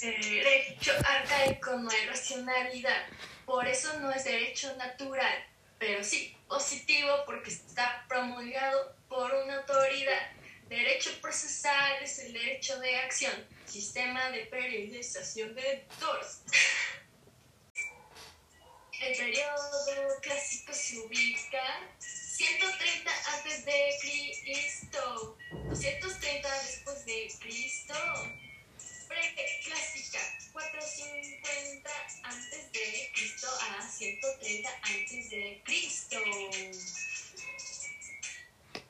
Derecho arcaico no hay racionalidad, por eso no es derecho natural, pero sí positivo porque está promulgado por una autoridad. Derecho procesal es el derecho de acción, sistema de periodización de toros. El periodo clásico se ubica 130 antes de Cristo, 230 después de Cristo. Preclásica 450 antes de Cristo a 130 antes de Cristo.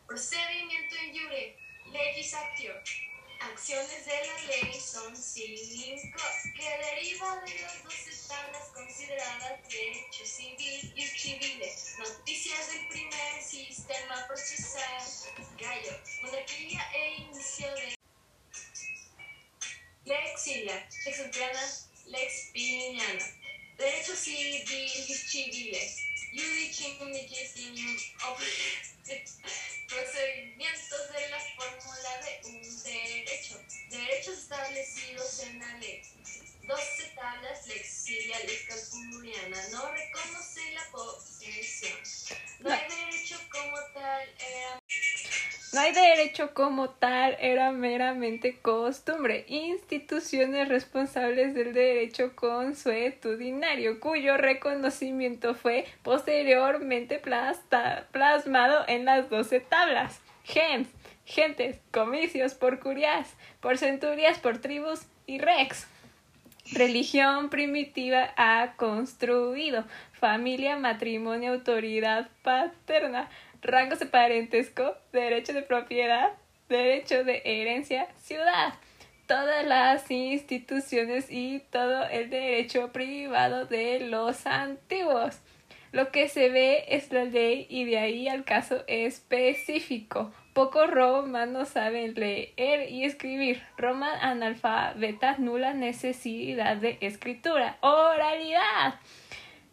Procedimiento en jure, legislatio. Acciones de la ley son cinco que derivan de las doce tablas consideradas derecho civil y civil. Noticias del primer sistema procesal, gallo, monarquía e inicio de Lexilia, Lexiana, Lex Piniana. Derecho civil y civil. Judicium legitimium Procedimientos de la fórmula de un derecho. Derechos establecidos en la ley. 12 tablas lexilia calpuriana. No reconoce la posesión. No hay derecho como tal. Era no hay derecho como tal, era meramente costumbre. Instituciones responsables del derecho consuetudinario, cuyo reconocimiento fue posteriormente plasmado en las doce tablas. Gens, gentes, comicios por curias, por centurias, por tribus y rex. Religión primitiva ha construido familia, matrimonio, autoridad paterna rangos de parentesco, derecho de propiedad, derecho de herencia, ciudad, todas las instituciones y todo el derecho privado de los antiguos. Lo que se ve es la ley y de ahí al caso específico. Pocos romanos saben leer y escribir. Roma analfabeta, nula necesidad de escritura. Oralidad.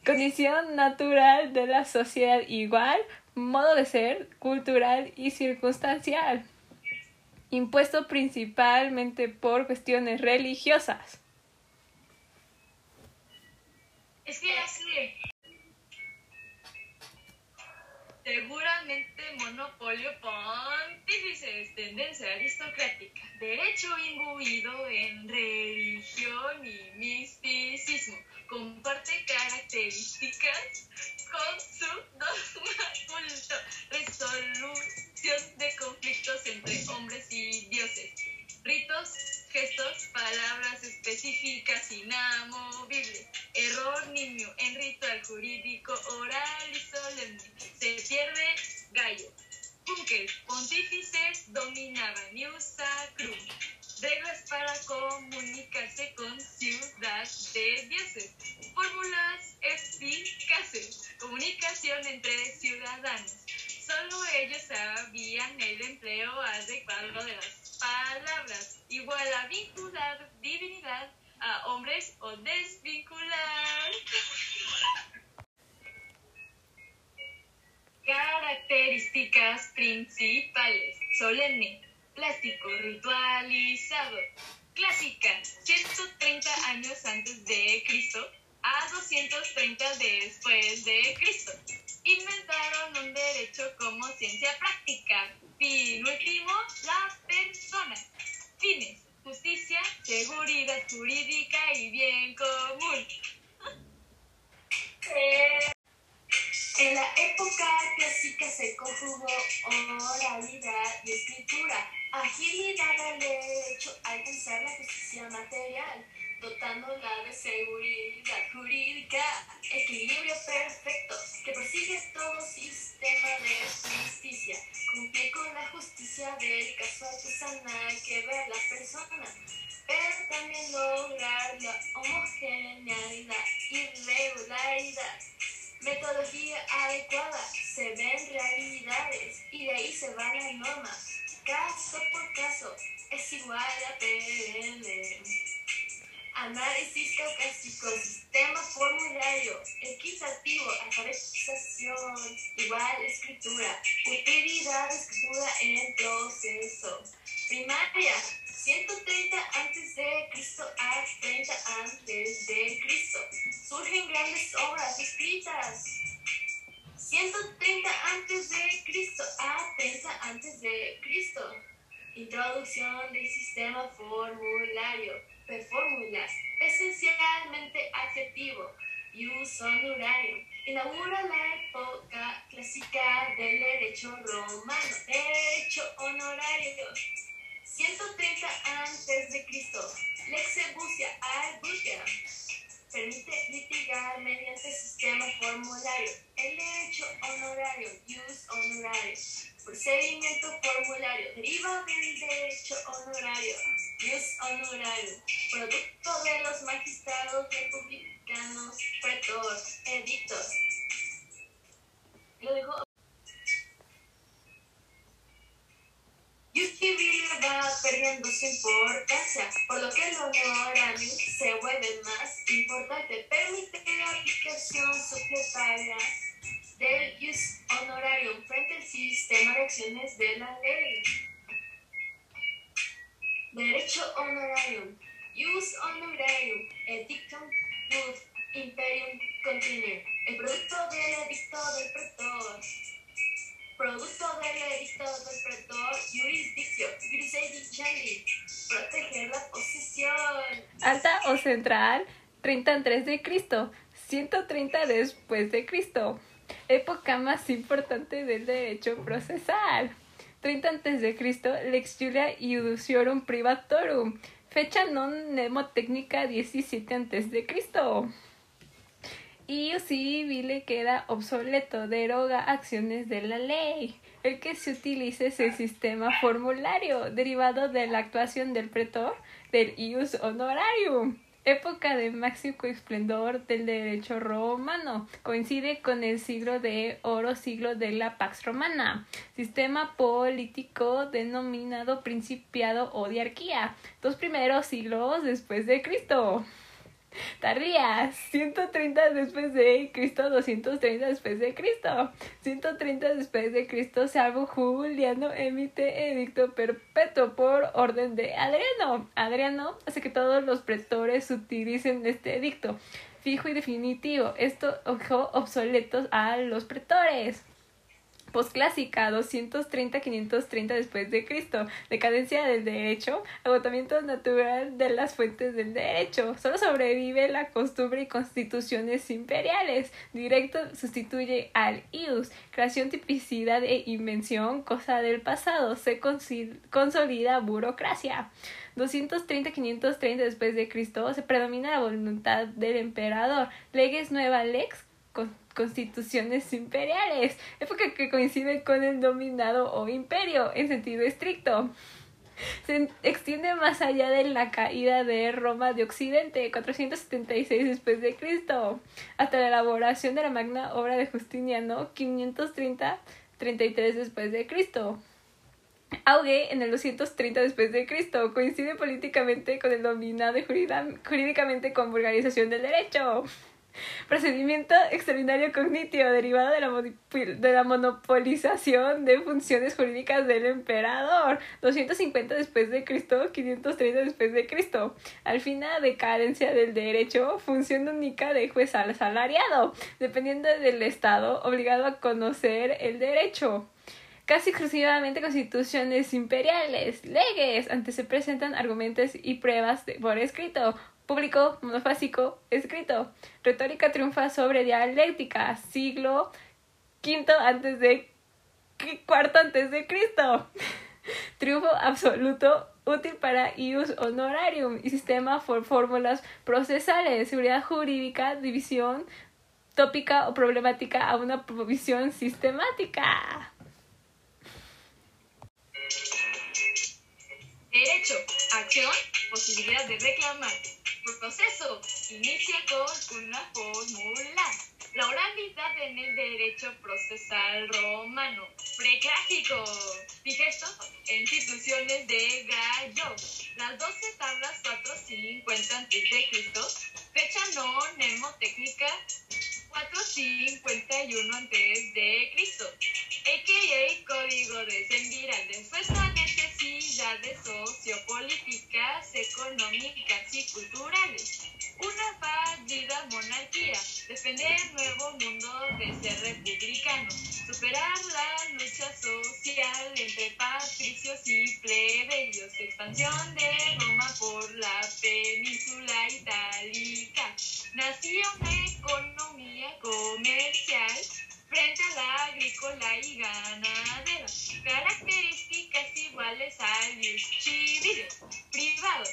Condición natural de la sociedad igual modo de ser cultural y circunstancial, impuesto principalmente por cuestiones religiosas. Es que así Seguramente monopolio pontífices, tendencia aristocrática, derecho imbuido en religión y misticismo, comparte características con su dogma resolución de conflictos entre hombres y dioses, ritos, gestos, palabras específicas inamovibles, error niño en ritual jurídico oral y solemne, se pierde gallo. Punques, pontífices dominaban Iusa Cruz reglas para comunicarse con ciudad de dioses, fórmulas eficaces, comunicación entre ciudadanos. Solo ellos sabían el empleo adecuado de las palabras, igual a vincular divinidad a hombres o desvincular. Características principales. Solemne plástico ritualizado. Clásica, 130 años antes de Cristo a 230 después de Cristo. Inventaron un derecho como ciencia práctica. Fin último, la persona. Fines, justicia, seguridad jurídica y bien común. En la época clásica se conjugó oralidad y escritura agilidad al derecho a alcanzar la justicia material, dotándola de seguridad jurídica, equilibrio perfecto, que persigue todo sistema de justicia, cumplir con la justicia del caso artesanal que ve la persona, pero también lograr la homogeneidad y regularidad. Metodología adecuada, se ven realidades y de ahí se van las normas caso por caso es igual a PL. Análisis caucásico, sistema formulario, equitativo, alfabetización, igual escritura, utilidad escritura en el proceso. Primaria, 130 antes de Cristo a 30 antes de Cristo. Surgen grandes obras escritas 130 antes de Cristo a 30 antes de Cristo. Introducción del sistema formulario. Performulas, esencialmente adjetivo. Use honorario. Inaugura la época clásica del derecho romano. Derecho honorario. 130 antes de Cristo. Lexebusia argucia. Permite litigar mediante sistema formulario. El derecho honorario. Use honorario. Procedimiento formulario. Deriva del derecho honorario. Use honorario. Producto de los magistrados republicanos. Pretor. Edictos. Lo dejo. Yuki va perdiendo su importancia, por lo que el honorario se vuelve más importante. Permite la aplicación suplementaria del use honorarium frente al sistema de acciones de la ley. Derecho honorarium. Use honorarium. Edictum imperium continue. El producto del edicto del pretor. Producto edicto del pretor. Jurisdictio. Jurisdictionally. Proteger la posesión. Alta o central, 33 de Cristo, 130 después de Cristo. Época más importante del derecho procesal. 30 antes de Cristo, Lex Julia Iudiciorum Privatorum. Fecha non mnemotecnica 17 antes de Cristo. Y civile queda obsoleto, deroga acciones de la ley. El que se utilice es el sistema formulario, derivado de la actuación del pretor del ius honorarium. Época de máximo esplendor del derecho romano. Coincide con el siglo de oro, siglo de la Pax Romana. Sistema político denominado principiado o diarquía. Dos primeros siglos después de Cristo. Tardías, 130 después de Cristo, 230 después de Cristo, 130 después de Cristo, salvo Juliano emite edicto perpetuo por orden de Adriano. Adriano hace que todos los pretores utilicen este edicto fijo y definitivo. Esto dejó obsoletos a los pretores. Postclásica 230-530 después de Cristo. Decadencia del derecho, agotamiento natural de las fuentes del derecho. Solo sobrevive la costumbre y constituciones imperiales. Directo sustituye al ius. Creación, tipicidad e invención, cosa del pasado. Se consolida burocracia. 230-530 después de Cristo se predomina la voluntad del emperador. Leges nueva lex constituciones imperiales, época que coincide con el dominado o imperio en sentido estricto. Se extiende más allá de la caída de Roma de Occidente, 476 después de Cristo, hasta la elaboración de la magna obra de Justiniano, 530 33 después de Cristo. Auge en el 230 después de Cristo coincide políticamente con el dominado y jurídicamente con vulgarización del derecho. Procedimiento extraordinario cognitivo derivado de la, de la monopolización de funciones jurídicas del emperador. 250 después de Cristo, 530 después de Cristo. Al fin decadencia del derecho, función única de juez asalariado, dependiendo del Estado, obligado a conocer el derecho casi exclusivamente constituciones imperiales, legues, antes se presentan argumentos y pruebas por escrito, público, monofásico, escrito. Retórica triunfa sobre dialéctica, siglo V antes de cuarto antes de Cristo. Triunfo absoluto útil para ius honorarium y sistema por fórmulas procesales, seguridad jurídica, división tópica o problemática a una provisión sistemática. Derecho, acción, posibilidad de reclamar proceso inicia con una fórmula. La oralidad en el derecho procesal romano, preclásico. Dije esto, instituciones de Gallo. Las 12 tablas 450 a.C., fecha no mnemotécnica 451 a.C., a.k.a. código de Sendiral, después a necesidades sociopolíticas, económicas y culturales. Una perdida monarquía, defender nuevo mundo de ser republicano, superar la lucha social entre patricios y plebeyos, expansión de Roma por la península itálica, nació una economía comercial frente a la agrícola y ganadera, características iguales al civil privado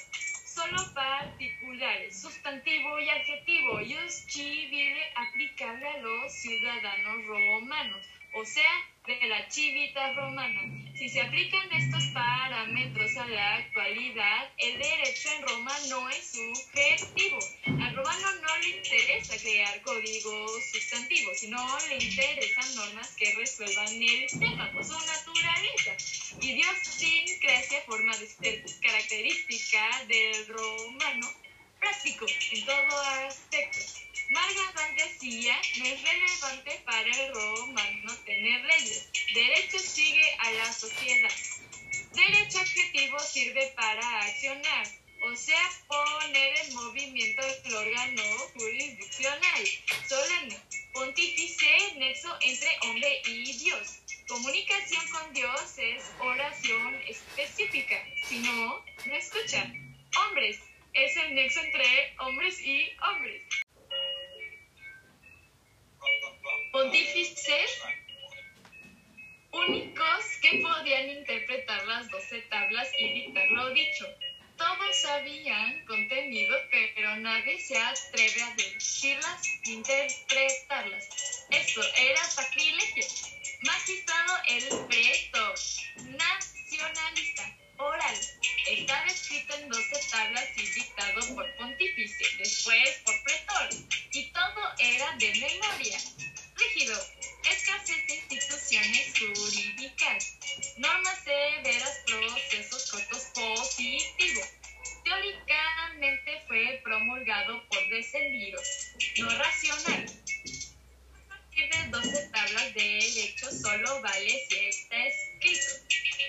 solo particulares, sustantivo y adjetivo, ius civile aplicable a los ciudadanos romanos, o sea, de la chivita romana. Si se aplican estos parámetros a la actualidad, el derecho en Roma no es subjetivo. Al romano no le interesa crear códigos sustantivos, sino le interesan normas que resuelvan el tema por su naturaleza. Idiosincrasia, forma de ser característica del romano, práctico en todo aspecto. Marga no es relevante para el romano tener leyes. Derecho sigue a la sociedad. Derecho adjetivo sirve para accionar, o sea, poner en movimiento el órgano jurisdiccional. Solemne, pontífice, nexo entre hombre y Dios. Comunicación con Dios es oración específica. Si no, no escucha. Hombres, es el nexo entre hombres y hombres. Pontífices únicos que podían interpretar las doce tablas y dictar lo dicho. Todos sabían contenido, pero nadie se atreve a decirlas interpretarlas. Eso era sacrilegio. Magistrado el pretor, nacionalista, oral. Estaba escrito en doce tablas y dictado por pontífice, después por pretor. Y todo era de memoria rígido, escasez de instituciones jurídicas, normas severas, procesos cortos positivos. Teóricamente fue promulgado por descendidos, no racional. A partir de 12 tablas de derecho solo vale si está escrito.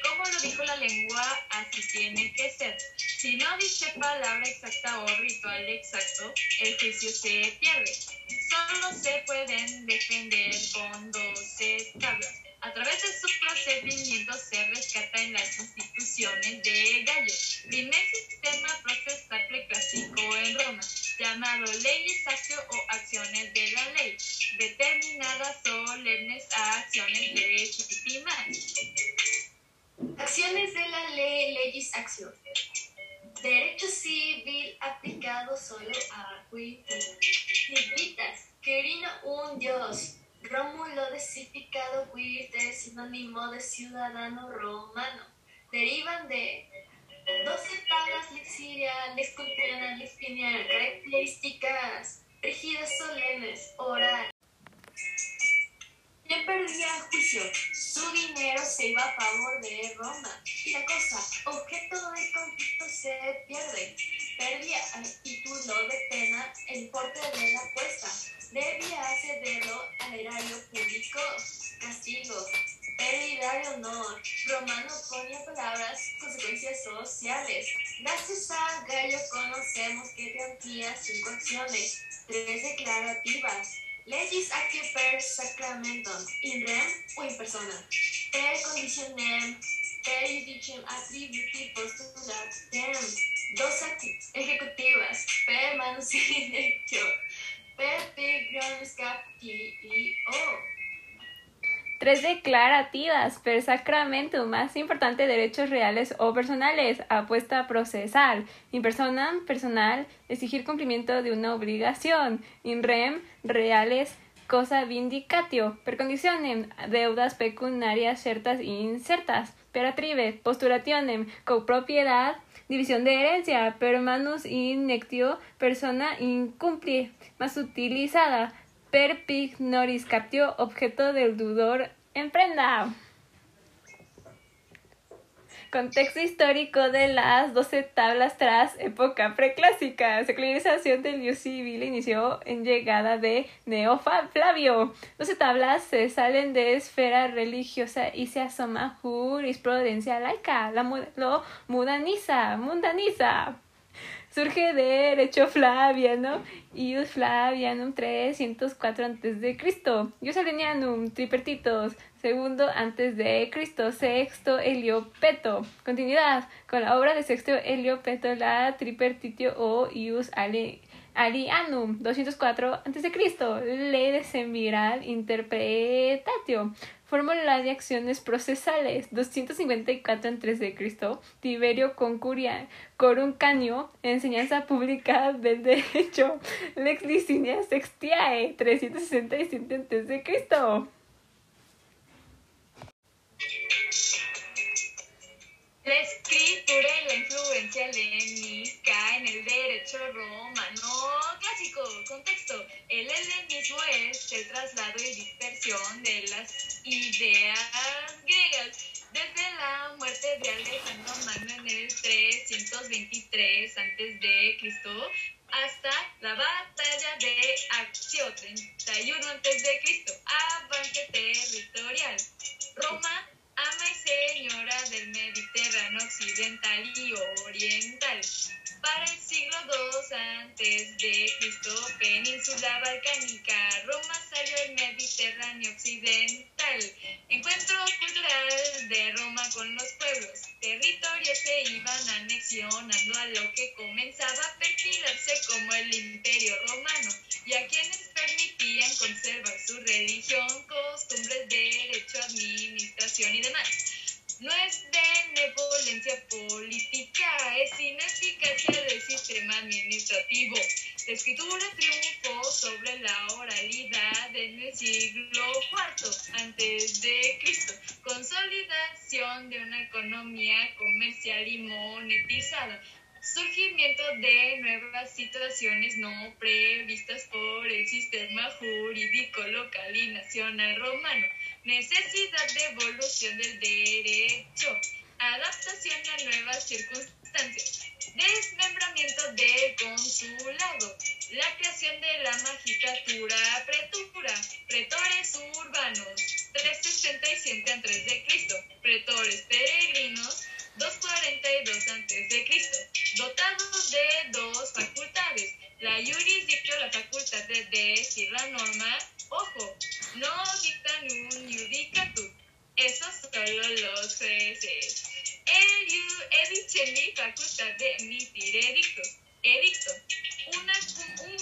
Como lo dijo la lengua, así tiene que ser. Si no dice palabra exacta o ritual exacto, el juicio se pierde solo se pueden defender con 12 tablas. A través de su procedimiento se rescata en las instituciones de Gallo, primer sistema procesal preclásico en Roma, llamado leyes actio o acciones de la ley, determinadas solemnes a acciones legítimas. Acciones de la ley, leyes actio. Derecho civil aplicado solo a civitas. Querino un dios. Rómulo de significado quirte, sinónimo de ciudadano romano. Derivan de doce tablas lexiria, lesculpiana, lespiniana, características rígidas, solemnes, oral. ¿Quién perdía el juicio? Su dinero se iba a favor de Roma. Y la cosa, objeto del conflicto se pierde. Perdía el título de pena el importe de la apuesta. Debía cederlo al erario público. Castigo. Pérdida de honor. Romano ponía palabras, consecuencias sociales. Gracias a Gallo conocemos que plantea cinco acciones, tres declarativas Legis actio per sacramentum, in rem o in persona, per conditionem, per judicium attributi postulat tem, dos ejecutivas, per manus in per pigrones capti o. Tres declarativas per sacramentum, más importante derechos reales o personales, apuesta procesal, in persona, personal, exigir cumplimiento de una obligación, in rem, reales, cosa vindicatio, per condicionem, deudas pecuniarias ciertas e incertas, per atribe, posturationem, copropiedad, división de herencia, per manus innectio, persona incumpli, más utilizada, per pignoris captio, objeto del dudor en prenda. Contexto histórico de las doce tablas tras época preclásica. Secularización del ius civil inició en llegada de Neofa Flavio. Doce tablas se salen de esfera religiosa y se asoma jurisprudencia laica. La lo mudaniza, mundaniza Surge de derecho Flaviano, Ius Flavianum 304 a.C., Ius Alenianum, Tripertitos, segundo antes de Cristo, sexto Heliopeto. Continuidad con la obra de sexto Heliopeto, la Tripertitio o Ius Ale Arianum 204 a.C. Ley de Semiral Interpretatio. Fórmula de acciones procesales 254 a.C. Tiberio Concuria Coruncanio Enseñanza pública del derecho Lex Licinia Sextiae 367 a.C. La escritura y la influencia helénica en el derecho romano clásico. Contexto. El helenismo es el traslado y dispersión de las ideas griegas. Desde la muerte de Alejandro Magno en el 323 a.C. hasta la batalla de Accio 31 a.C. Avance territorial. Roma ama y señora del Mediterráneo occidental y oriental. Para el siglo II antes de Cristo, península balcánica, Roma salió el Mediterráneo occidental. Encuentro cultural de Roma con los pueblos. Se iban anexionando a lo que comenzaba a perfilarse como el imperio romano y a quienes permitían conservar su religión, costumbres, derecho, administración y demás. No es benevolencia política, es ineficacia del sistema administrativo. La escritura triunfó sobre la oralidad en el siglo IV antes de Cristo. Consolidación de una economía comercial y monetizada. Surgimiento de nuevas situaciones no previstas por el sistema jurídico local y nacional romano, necesidad de evolución del derecho, adaptación a nuevas circunstancias, desmembramiento del consulado, la creación de la magistratura pretura, pretores urbanos, 367 a.C., pretores peregrinos, 242 a.C., dotados de dos facultades, la jurisdicción, la facultad de decir la norma, ojo, no dictan un judicatur, eso solo los jueces. El mi facultad de emitir edictos, edicto, una, un, un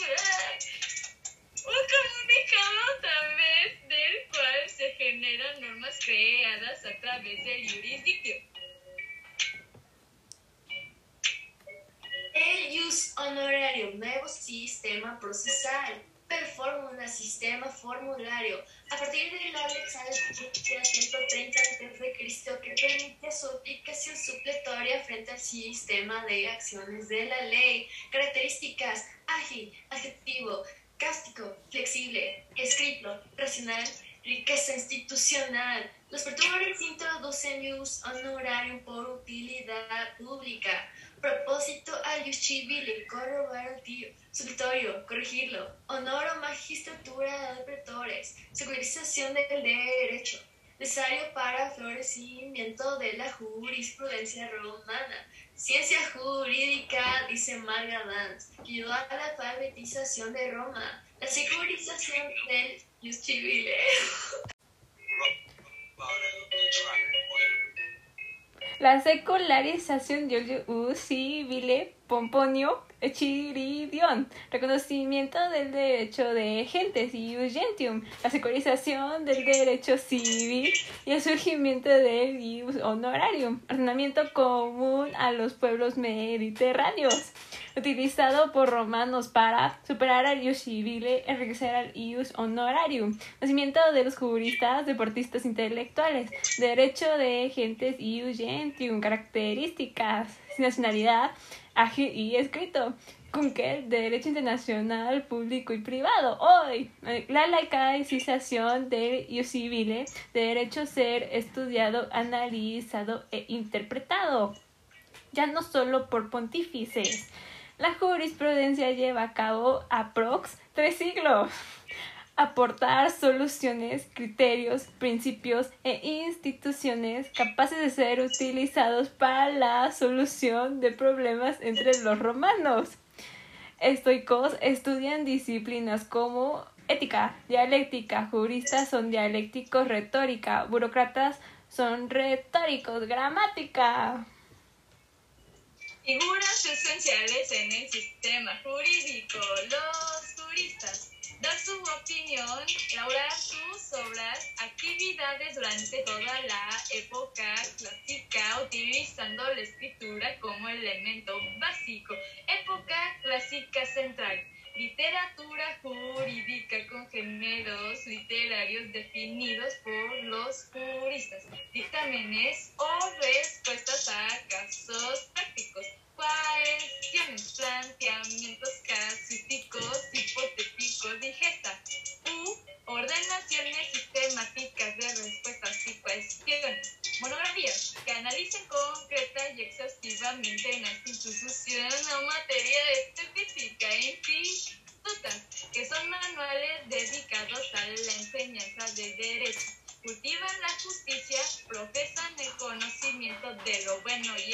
comunicado a través del cual se generan normas creadas a través del jurisdicción. El Ius Honorarium, nuevo sistema procesal. Performula, sistema formulario. A partir de la Alexandria 130 a.C., que permite su aplicación supletoria frente al sistema de acciones de la ley. Características: ágil, adjetivo, cástico, flexible, escrito, racional, riqueza institucional. Los pretores introducen Ius Honorarium por utilidad pública propósito al civile, corroborar supletorio, corregirlo, honor o magistratura de pretores, secularización del derecho, necesario para florecimiento de la jurisprudencia romana, ciencia jurídica, dice Marga Dance, ayudó a la alfabetización de Roma, la secularización del jus civile. La secularización de civile Pomponio Echiridion, reconocimiento del derecho de gentes y gentium, la secularización del derecho civil y el surgimiento del ius honorarium, ordenamiento común a los pueblos mediterráneos, utilizado por romanos para superar al ius civile, enriquecer al ius honorarium, nacimiento de los juristas, deportistas intelectuales, derecho de gentes y gentium, características, nacionalidad, ágil y escrito. Con que derecho internacional público y privado. Hoy, eh, la laicización del ius civile, de derecho ser estudiado, analizado e interpretado. Ya no solo por pontífices. La jurisprudencia lleva a cabo aprox tres siglos. aportar soluciones, criterios, principios e instituciones capaces de ser utilizados para la solución de problemas entre los romanos. Estoicos estudian disciplinas como ética, dialéctica, juristas son dialécticos, retórica, burócratas son retóricos, gramática. Figuras esenciales en el sistema jurídico, los juristas. Dar su opinión, elaborar sus obras, actividades durante toda la época clásica, utilizando la escritura como elemento básico. Época clásica central literatura jurídica con géneros literarios definidos por los juristas, dictámenes o respuestas a casos prácticos, cuestiones, planteamientos casísticos, hipotéticos, digesta, u ordenaciones sistemáticas de respuestas y cuestiones, monografías que analicen concreta y exhaustivamente en la institución o materia específica en sí que son manuales dedicados a la enseñanza del derecho. Cultivan la justicia, profesan el conocimiento de lo bueno y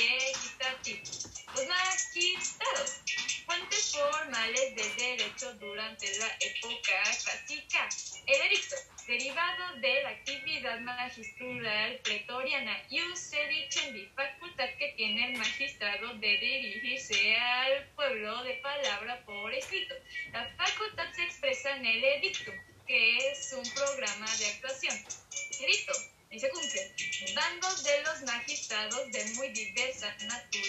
diversa naturaleza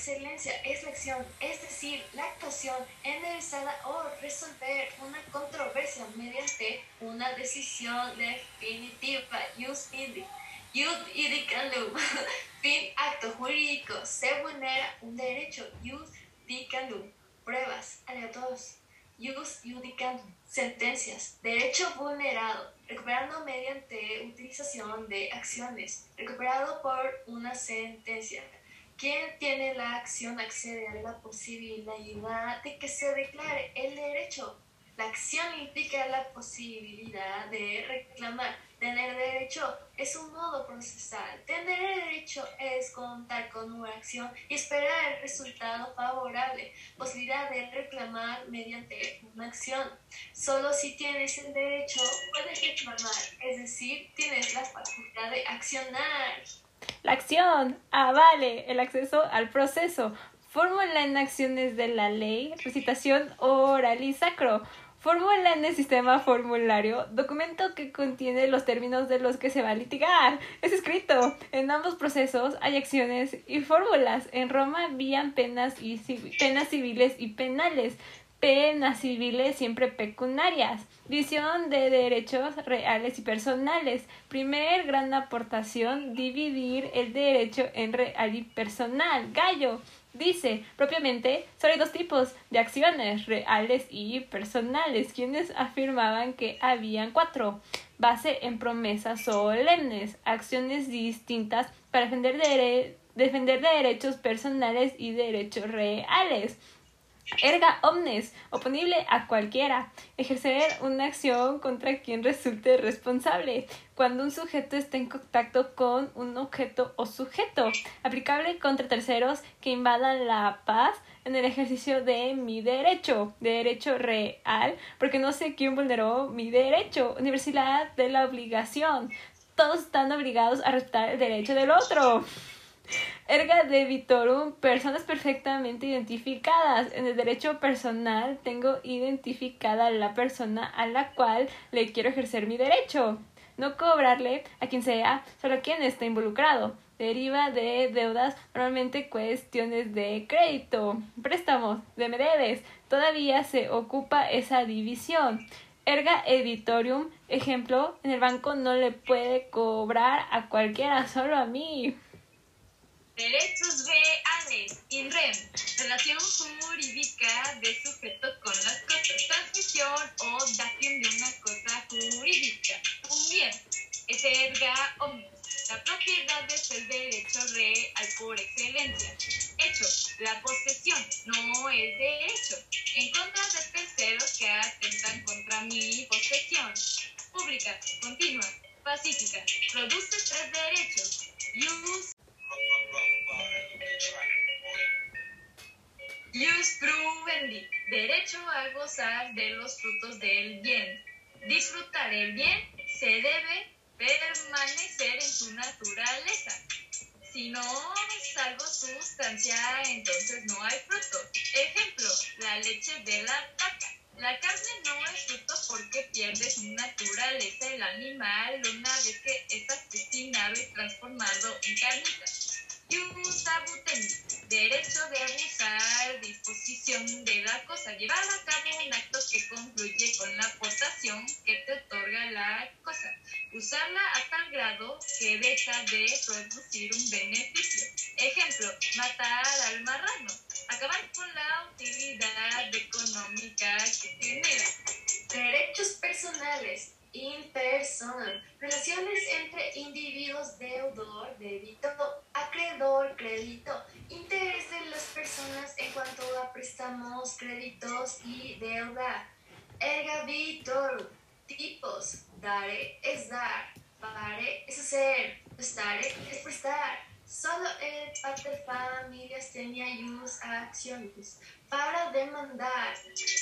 excelencia es la acción, es decir, la actuación enderezada o resolver una controversia mediante una decisión definitiva. Use indi. Use. Fin acto jurídico. Se vulnera un derecho. Use dicandum. Pruebas. Aleatorios. Use judicandum. Sentencias. Derecho vulnerado recuperando mediante utilización de acciones, recuperado por una sentencia. Quien tiene la acción accede a la posibilidad de que se declare el derecho. La acción implica la posibilidad de reclamar Tener derecho es un modo procesal. Tener derecho es contar con una acción y esperar el resultado favorable. Posibilidad de reclamar mediante una acción. Solo si tienes el derecho puedes reclamar, es decir, tienes la facultad de accionar. La acción avale el acceso al proceso. Fórmula en acciones de la ley, recitación oral y sacro Fórmula en el sistema formulario, documento que contiene los términos de los que se va a litigar. Es escrito. En ambos procesos hay acciones y fórmulas. En Roma habían penas, y penas civiles y penales. Penas civiles siempre pecuniarias. Visión de derechos reales y personales. Primer gran aportación, dividir el derecho en real y personal. Gallo. Dice, propiamente, solo hay dos tipos de acciones, reales y personales, quienes afirmaban que habían cuatro, base en promesas solemnes, acciones distintas para defender, defender derechos personales y derechos reales erga omnes, oponible a cualquiera, ejercer una acción contra quien resulte responsable, cuando un sujeto está en contacto con un objeto o sujeto, aplicable contra terceros que invadan la paz en el ejercicio de mi derecho, derecho real, porque no sé quién vulneró mi derecho, universidad de la obligación, todos están obligados a respetar el derecho del otro. Erga debitorum, personas perfectamente identificadas. En el derecho personal tengo identificada la persona a la cual le quiero ejercer mi derecho. No cobrarle a quien sea, solo a quien está involucrado. Deriva de deudas, normalmente cuestiones de crédito, préstamos, de me debes. Todavía se ocupa esa división. Erga editorium, ejemplo, en el banco no le puede cobrar a cualquiera, solo a mí. Derechos reales, in rem, relación jurídica de sujeto con las cosas, transmisión o dación de una cosa jurídica, un bien, es erga omnis. La propiedad es el derecho real por excelencia. Hecho, la posesión no es derecho, en contra de terceros que atentan contra mi posesión. Pública, continua, pacífica, produce tres derechos. Ius Ius prudendi, derecho a gozar de los frutos del bien. Disfrutar el bien se debe permanecer en su naturaleza. Si no salvo sustancia, entonces no hay fruto. Ejemplo, la leche de la vaca. La carne no es fruto porque pierde su naturaleza el animal una vez que es asesinado y transformado en carnita. Ius abutendi, derecho de abusar, disposición de la cosa, llevar a cabo un acto que concluye con la aportación que te otorga la cosa, usarla a tal grado que deja de producir un beneficio. Ejemplo, matar al marrano, acabar con la utilidad económica que genera. Derechos personales, in personam, relaciones entre individuos, deudor, débito, acreedor, crédito, interés de las personas en cuanto a préstamos, créditos y deuda. Erga vitorum, tipos, dare es dar, pare es hacer, prestare es prestar. Solo el pater familias tenía ius acciones para demandar,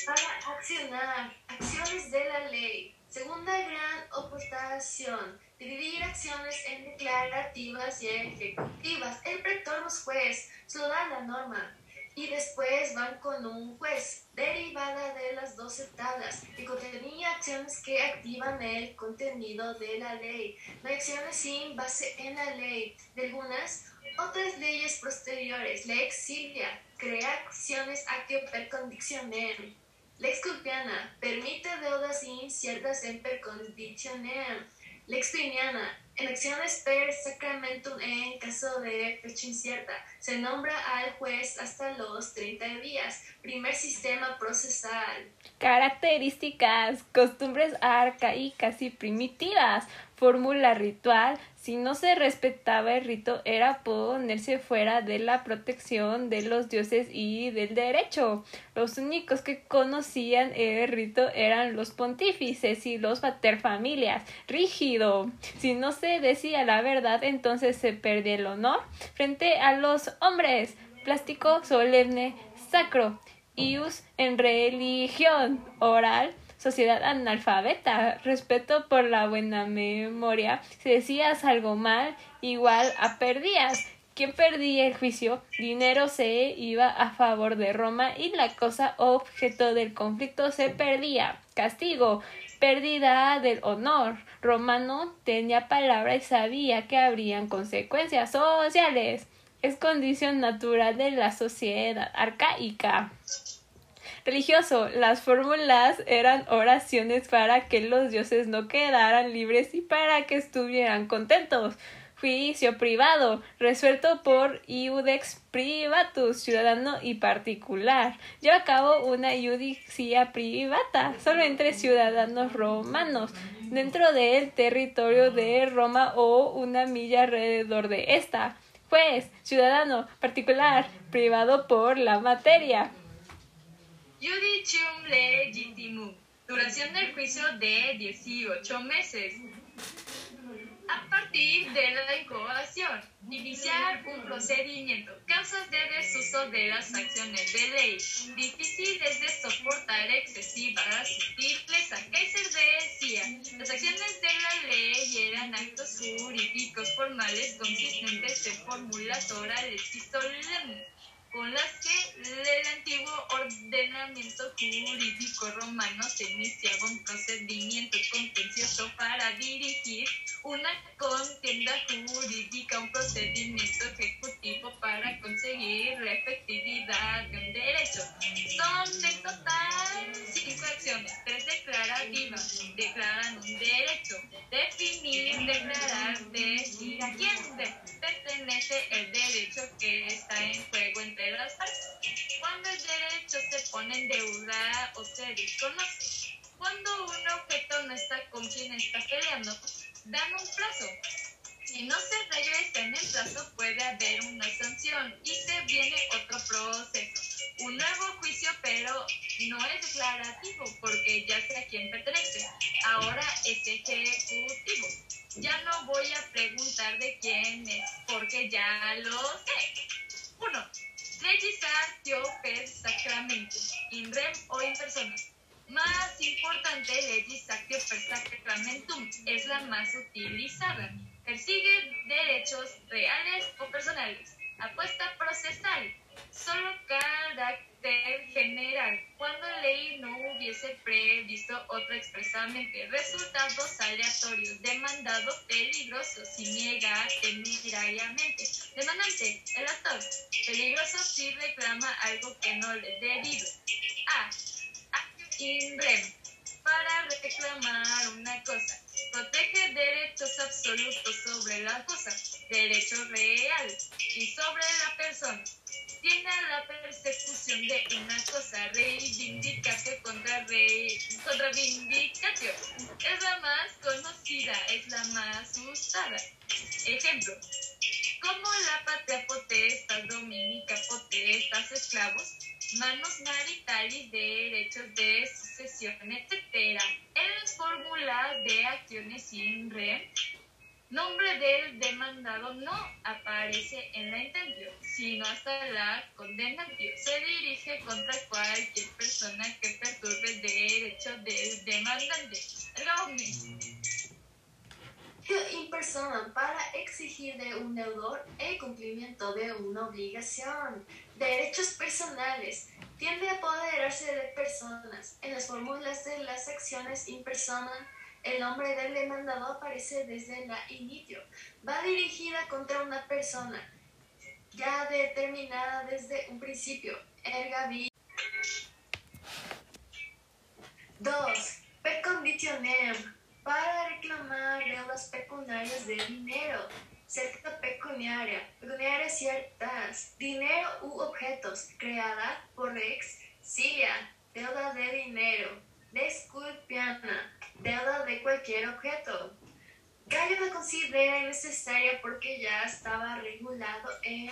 para accionar, acciones de la ley. Segunda gran oposición, dividir acciones en declarativas y ejecutivas. El pretor no es juez, solo da la norma. Y después van con un juez, derivada de las doce tablas, que contenía acciones que activan el contenido de la ley. No hay acciones sin base en la ley. De algunas otras leyes posteriores, lex Silvia, crea acciones actio per conditionem. Lex Culpiana permite deudas inciertas per conditionem. Lex Pliniana, en acciones per sacramentum en caso de fecha incierta. Se nombra al juez hasta los 30 días. Primer sistema procesal. Características, costumbres arcaicas y primitivas, fórmula ritual. Si no se respetaba el rito era ponerse fuera de la protección de los dioses y del derecho. Los únicos que conocían el rito eran los pontífices y los paterfamilias. Rígido. Si no se decía la verdad, entonces se perdía el honor frente a los hombres. Plástico, solemne, sacro. Ius en religión oral, sociedad analfabeta, respeto por la buena memoria. Si decías algo mal, igual a perdías. Quien perdía el juicio, dinero se iba a favor de Roma y la cosa objeto del conflicto se perdía. Castigo, pérdida del honor. Romano tenía palabra y sabía que habrían consecuencias sociales. Es condición natural de la sociedad arcaica religioso. Las fórmulas eran oraciones para que los dioses no quedaran libres y para que estuvieran contentos. Juicio privado, resuelto por iudex privatus, ciudadano y particular. Lleva a cabo una judicia privata, solo entre ciudadanos romanos, dentro del territorio de Roma o una milla alrededor de esta. Juez, ciudadano, particular, privado por la materia. Judicium legitimum. Duración del juicio de 18 meses. A partir de la incoación, iniciar un procedimiento. Causas de desuso de las acciones de ley. Difíciles de soportar excesivas sutileza. Kaiser decía, las acciones de la ley eran actos formales consistentes en fórmulas orales y con las que el antiguo ordenamiento jurídico romano se iniciaba un procedimiento contencioso para dirigir una contienda jurídica, un procedimiento ejecutivo para conseguir la efectividad de un derecho. Son en total cinco acciones, tres declarativas, declaran un derecho, definir, declarar, decir a quién pertenece el derecho que está en juego entre las partes. Cuando el derecho se pone en deuda o se desconoce, cuando un objeto no está con quien está peleando, dan un plazo. Si no se regresa en el plazo, puede haber una sanción y se viene otro proceso. Un nuevo juicio, pero no es declarativo porque ya sé a quién pertenece. Ahora es ejecutivo. Ya no voy a preguntar de quién es porque ya lo sé. 1. Registrar yo pues, sacramento, in rem o in persona. Más importante, legis actio pues, per sacramentum es la más utilizada. Persigue derechos reales o personales. Apuesta procesal Solo carácter general. Cuando ley no hubiese previsto otro expresamente. Resultados aleatorios. Demandado peligroso. Si niega temerariamente. Demandante. El actor. Peligroso si reclama algo que no le debido. A. In rem. Para reclamar una cosa. Protege derechos absolutos sobre la cosa, derecho real y sobre la persona. Tiene la persecución de una cosa, reivindicación contra, re, contra vindicación. Es la más conocida, es la más usada. Ejemplo, como la patria potestad, dominica potestas, esclavos, manos maritales, derechos de sucesión, etc. En fórmula de acciones sin re, nombre del demandado no aparece en la intención, sino hasta la condenación. Se dirige contra cualquier persona que perturbe el derecho del demandante. in persona para exigir de un deudor el cumplimiento de una obligación. Derechos personales. Tiende a apoderarse de personas. En las fórmulas de las acciones in persona, el nombre del demandado aparece desde la inicio. Va dirigida contra una persona ya determinada desde un principio. Erga vi. 2. Per conditionem para reclamar deudas pecuniarias de dinero, cerca pecuniaria, pecuniarias ciertas, dinero u objetos, creada por ex, cilia, deuda de dinero, desculpiana, deuda de cualquier objeto. Gallo la considera innecesaria porque ya estaba regulado en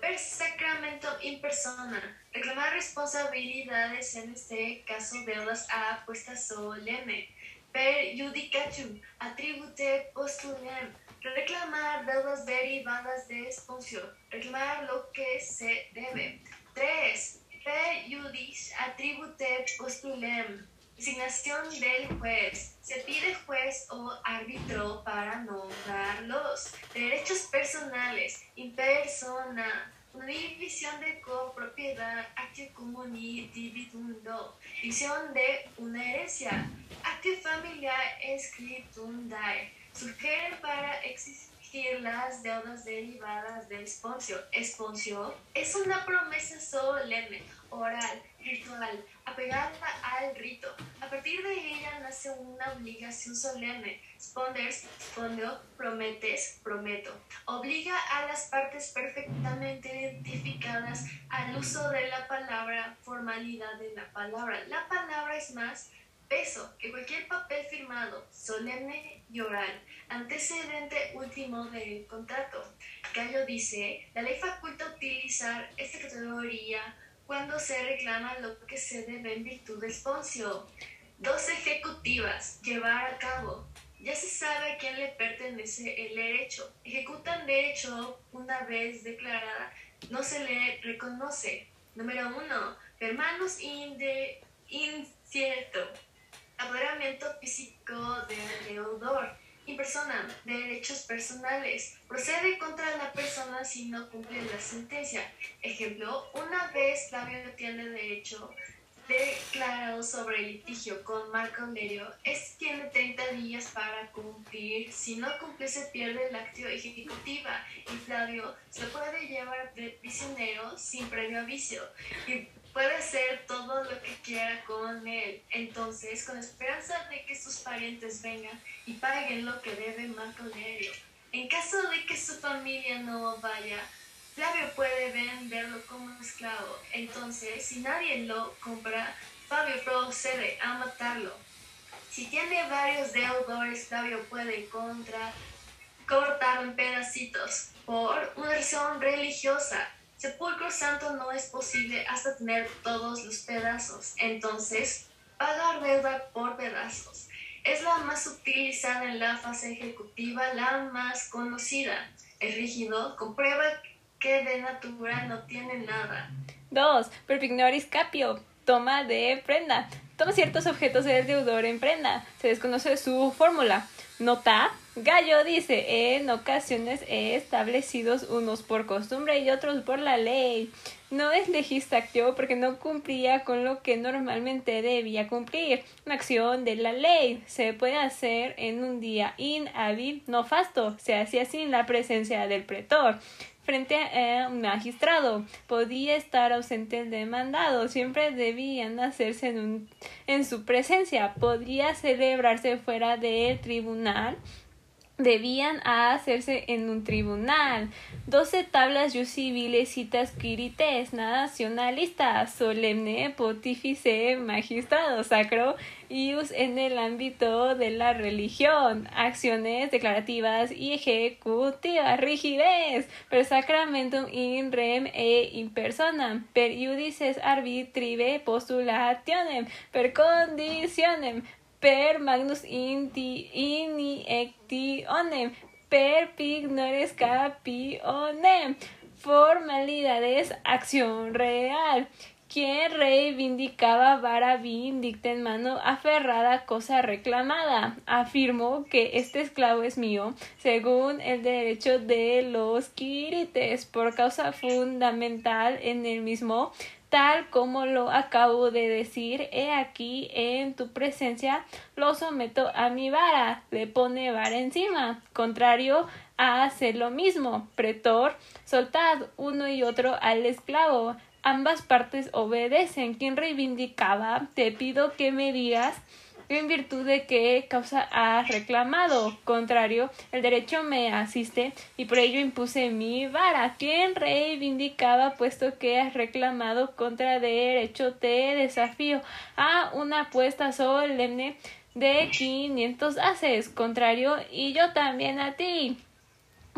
per sacramento in persona. Reclamar responsabilidades, en este caso deudas a apuesta solemne per judicatum, atribute postulem, reclamar deudas derivadas de esponcio, reclamar lo que se debe. 3. Per judic atribute postulem, designación del juez. Se pide juez o árbitro para nombrarlos. Derechos personales, in persona, una división de copropiedad, actio comuni dividundo, división de una herencia, actio familiar escritundae, sugiere para exigir las deudas derivadas del esponcio. Esponcio es una promesa solemne, oral, ritual, apegada al rito. A partir de ella nace una obligación solemne. Sponders, spondio, prometes, prometo. Obliga a las partes perfectamente identificadas al uso de la palabra, formalidad de la palabra. La palabra es más peso que cualquier papel firmado, solemne y oral, antecedente último del contrato. Gallo dice, la ley faculta utilizar esta categoría cuando se reclama lo que se debe en virtud del esponcio. Dos ejecutivas, llevar a cabo. Ya se sabe a quién le pertenece el derecho. Ejecutan derecho una vez declarada, no se le reconoce. Número uno, hermanos inde, incierto. Apoderamiento físico del deudor. Impersona, derechos personales. Procede contra la persona si no cumple la sentencia. Ejemplo, una vez Flavio tiene derecho declarado sobre el litigio con Marco Aurelio, es tiene 30 días para cumplir. Si no cumple, se pierde la acción ejecutiva y Flavio se puede llevar de prisionero sin previo aviso y puede hacer todo lo que quiera con él. Entonces, con esperanza de que sus parientes vengan y paguen lo que debe Marco Aurelio. En caso de que su familia no vaya, Flavio puede venderlo como esclavo. Entonces, si nadie lo compra, Fabio procede a matarlo. Si tiene varios deudores, Flavio puede contra, cortarlo en pedacitos por una razón religiosa. Sepulcro santo no es posible hasta tener todos los pedazos. Entonces, pagar deuda por pedazos. Es la más utilizada en la fase ejecutiva, la más conocida. El rígido comprueba que de natural no tiene nada. 2. Perfignoris capio. Toma de prenda. Toma ciertos objetos del deudor en prenda. Se desconoce su fórmula. Nota. Gallo dice, en ocasiones establecidos unos por costumbre y otros por la ley. No es legislativo porque no cumplía con lo que normalmente debía cumplir. Una acción de la ley se puede hacer en un día inhábil, no fasto. Se hacía sin la presencia del pretor frente a un magistrado. Podía estar ausente el demandado. Siempre debían hacerse en, un, en su presencia. Podría celebrarse fuera del tribunal debían hacerse en un tribunal. Doce tablas civiles citas quirites, nacionalistas, solemne, pontífice, magistrado sacro, ius en el ámbito de la religión, acciones declarativas y ejecutivas, rigidez, per sacramentum in rem e in persona, per iudices arbitrive postulationem, per conditionem, per magnus inti iniectionem, per pignores capionem, formalidades, acción real. Quien reivindicaba vara vindicta en mano aferrada cosa reclamada. Afirmó que este esclavo es mío, según el derecho de los quirites, por causa fundamental en el mismo tal como lo acabo de decir, he aquí en tu presencia lo someto a mi vara, le pone vara encima, contrario a hacer lo mismo. Pretor, soltad uno y otro al esclavo. Ambas partes obedecen. Quien reivindicaba, te pido que me digas en virtud de qué causa has reclamado. Contrario, el derecho me asiste y por ello impuse mi vara. Quien reivindicaba, puesto que has reclamado contra derecho, te desafío a una apuesta solemne de quinientos haces. Contrario, y yo también a ti.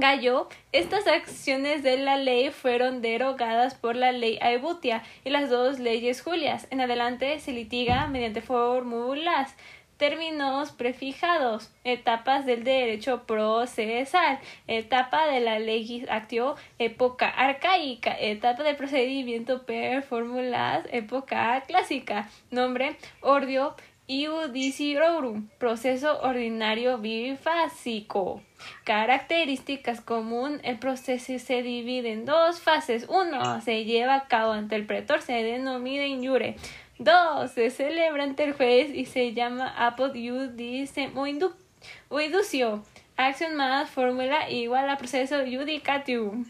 Gallo, estas acciones de la ley fueron derogadas por la ley Aebutia y las dos leyes Julias. En adelante se litiga mediante fórmulas, términos prefijados, etapas del derecho procesal, etapa de la legislatio, época arcaica, etapa de procedimiento per fórmulas, época clásica, nombre, ordio, iudiciorum, proceso ordinario bifásico. Características común, el proceso se divide en dos fases. Uno, se lleva a cabo ante el pretor, se denomina injure. Dos, se celebra ante el juez y se llama apod iudicem o, inducio. Acción más fórmula igual a proceso judicatium.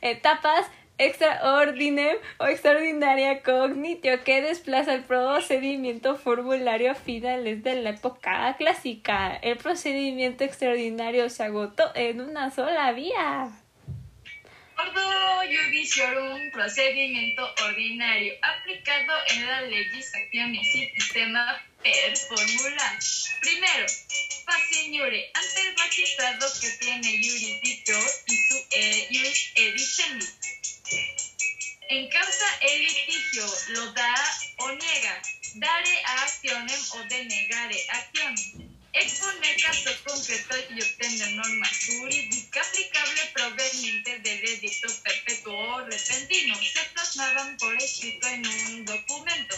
Etapas extraordinem o extraordinaria cognitio que desplaza el procedimiento formulario a finales de la época clásica. El procedimiento extraordinario se agotó en una sola vía. Ordo judiciorum, procedimiento ordinario aplicado en la legislación y sistema per fórmula. Primero, Pasignore, ante el magistrado que tiene jurisdicción y su eh, En causa el litigio lo da o niega, dare a accionem o denegare accionem. Exponer caso concreto y obtener norma jurídica aplicable proveniente del edicto perpetuo o repentino. Se plasmaban por escrito en un documento.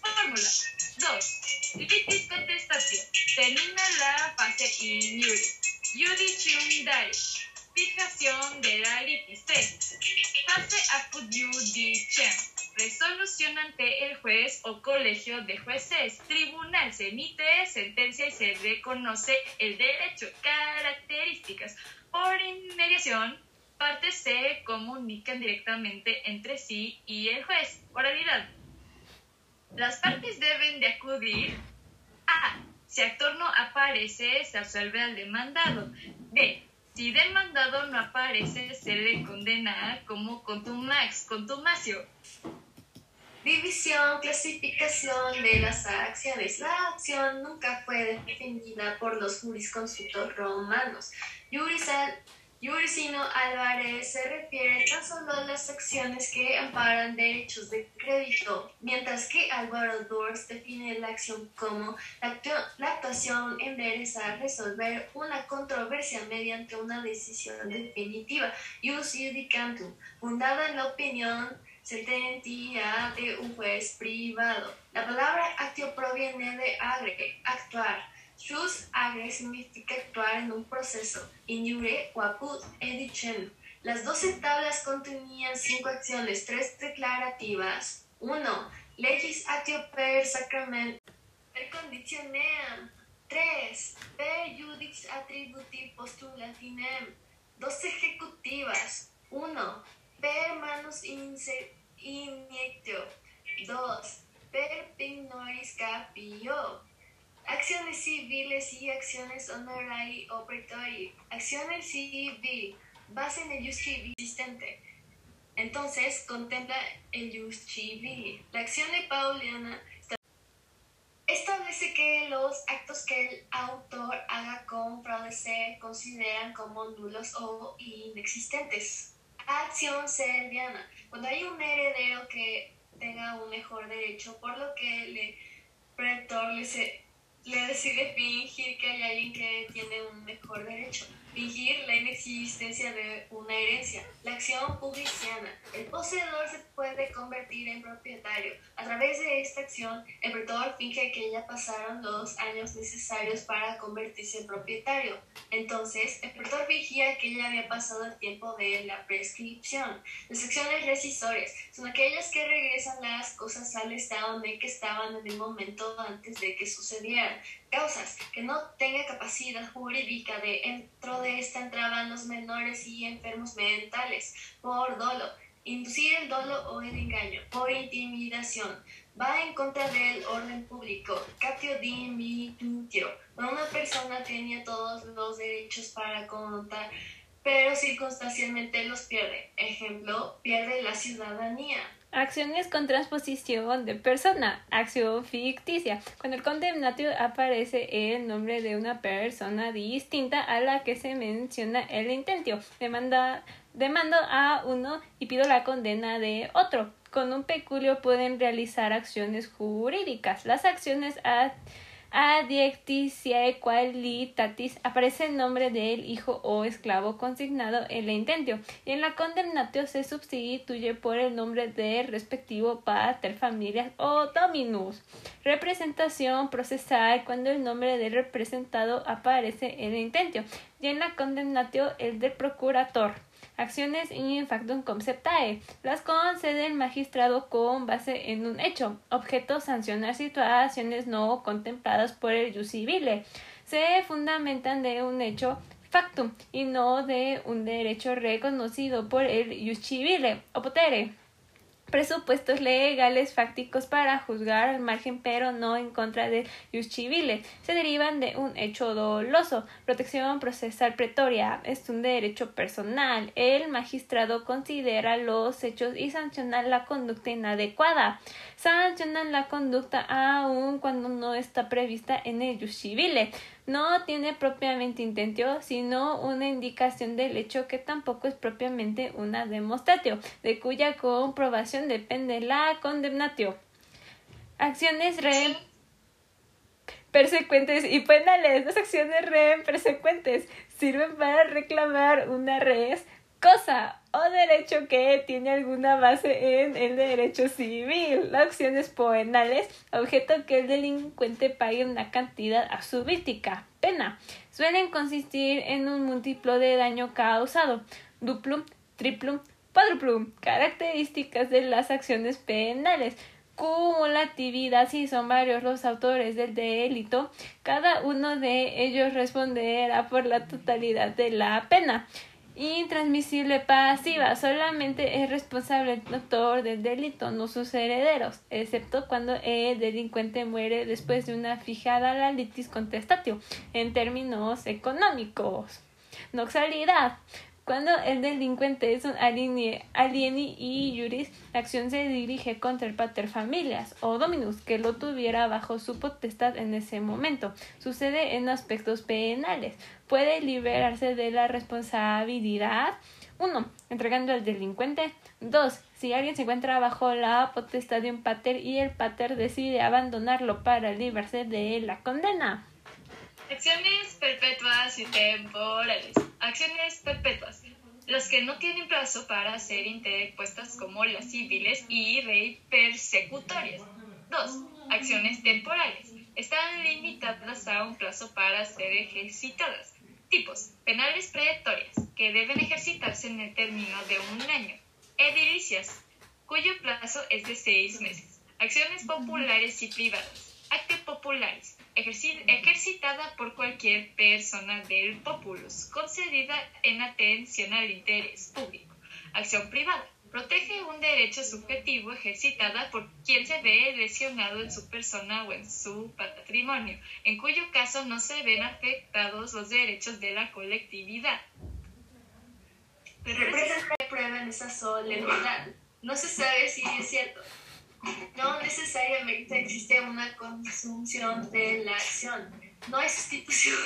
Fórmula 2. Litis contestatio. Termina la fase in iure. Judicium dare. Fijación de la litis. 3. Fase apud judicium. Resolución ante el juez o colegio de jueces. Tribunal se emite sentencia y se reconoce el derecho. Características. Por inmediación, partes se comunican directamente entre sí y el juez. Oralidad. Las partes deben de acudir a. Si actor no aparece, se absuelve al demandado. B. Si demandado no aparece, se le condena como contumax, contumacio. División, clasificación de las acciones. La acción nunca fue definida por los jurisconsultos romanos. Jurisal Yuricino Álvarez se refiere tan solo a las acciones que amparan derechos de crédito, mientras que Álvaro Dors define la acción como la, actuación en vez a resolver una controversia mediante una decisión definitiva, jus iudicantum, fundada en la opinión sentencia de un juez privado. La palabra actio proviene de agre, actuar Jus agre significa actuar en un proceso. Injure o apud edicem. Las doce tablas contenían cinco acciones, tres declarativas. 1. Legis actio per sacrament per conditionem. 3. Per judic attributi postulatinem. Dos ejecutivas. 1. Per manus iniectio. 2. Per pignoris capio. Acciones civiles y acciones honorari o pretori. Acciones civil, base en el jus civil existente. Entonces, contempla el jus civil. La acción de Pauliana establece que los actos que el autor haga con fraude se consideran como nulos o inexistentes. Acción serviana. Cuando hay un heredero que tenga un mejor derecho, por lo que el pretor le, se, le decide fingir que hay alguien que tiene un mejor derecho. Fingir la inexistencia de una herencia. La acción publiciana. El poseedor se puede convertir en propietario. A través de esta acción, el pretor finge que ya pasaron los años necesarios para convertirse en propietario. Entonces, el pretor fingía que ya había pasado el tiempo de la prescripción. Las acciones recisorias son aquellas que regresan las cosas al estado en que estaban en el momento antes de que sucedieran causas que no tenga capacidad jurídica de dentro de esta entraban los menores y enfermos mentales por dolo, inducir el dolo o el engaño, por intimidación, va en contra del orden público, captio dimitutio, una persona tenía todos los derechos para contar, pero circunstancialmente los pierde, ejemplo, pierde la ciudadanía. Acciones con transposición de persona. Acción ficticia. Cuando el condenatio aparece el nombre de una persona distinta a la que se menciona el intentio. Demanda, demando a uno y pido la condena de otro. Con un peculio pueden realizar acciones jurídicas. Las acciones a adiectitiae qualitatis aparece el nombre del hijo o esclavo consignado en la intentio y en la condemnatio se sustituye por el nombre del respectivo pater familias o dominus. Representación procesal cuando el nombre del representado aparece en la intentio y en la condemnatio el del procurator. Acciones in factum conceptae. Las concede el magistrado con base en un hecho. Objeto sancionar situaciones no contempladas por el jus civile. Se fundamentan de un hecho factum y no de un derecho reconocido por el jus civile o potere presupuestos legales fácticos para juzgar al margen pero no en contra de civile se derivan de un hecho doloso. Protección procesal pretoria es un derecho personal. El magistrado considera los hechos y sanciona la conducta inadecuada. Sancionan la conducta aun cuando no está prevista en el civile no tiene propiamente intentio, sino una indicación del hecho que tampoco es propiamente una demonstratio, de cuya comprobación depende la condemnatio. Acciones re persecuentes y penales. Las acciones re persecuentes sirven para reclamar una res cosa o derecho que tiene alguna base en el derecho civil. Las acciones penales, objeto que el delincuente pague una cantidad a su víctima, pena, suelen consistir en un múltiplo de daño causado, duplum, triplum, cuádruplum, características de las acciones penales. Cumulatividad. Si son varios los autores del delito, cada uno de ellos responderá por la totalidad de la pena. Intransmisible pasiva. Solamente es responsable el autor del delito, no sus herederos, excepto cuando el delincuente muere después de una fijada la litis contestatio en términos económicos. Noxalidad. Cuando el delincuente es un alieni y juris, la acción se dirige contra el pater familias o dominus que lo tuviera bajo su potestad en ese momento. Sucede en aspectos penales. Puede liberarse de la responsabilidad. 1. Entregando al delincuente. 2. Si alguien se encuentra bajo la potestad de un pater y el pater decide abandonarlo para librarse de la condena. Acciones perpetuas y temporales. Acciones perpetuas. Las que no tienen plazo para ser interpuestas como las civiles y rey persecutorias. 2. Acciones temporales. Están limitadas a un plazo para ser ejercitadas. Tipos. Penales predictorias, que deben ejercitarse en el término de un año. Edilicias, cuyo plazo es de seis meses. Acciones populares y privadas. Acte populares ejercitada por cualquier persona del populus, concedida en atención al interés público. Acción privada. Protege un derecho subjetivo ejercitada por quien se ve lesionado en su persona o en su patrimonio, en cuyo caso no se ven afectados los derechos de la colectividad. Representa prueba en esa solemnidad. No se sabe si es cierto no necesariamente existe una consunción de la acción. No hay sustitución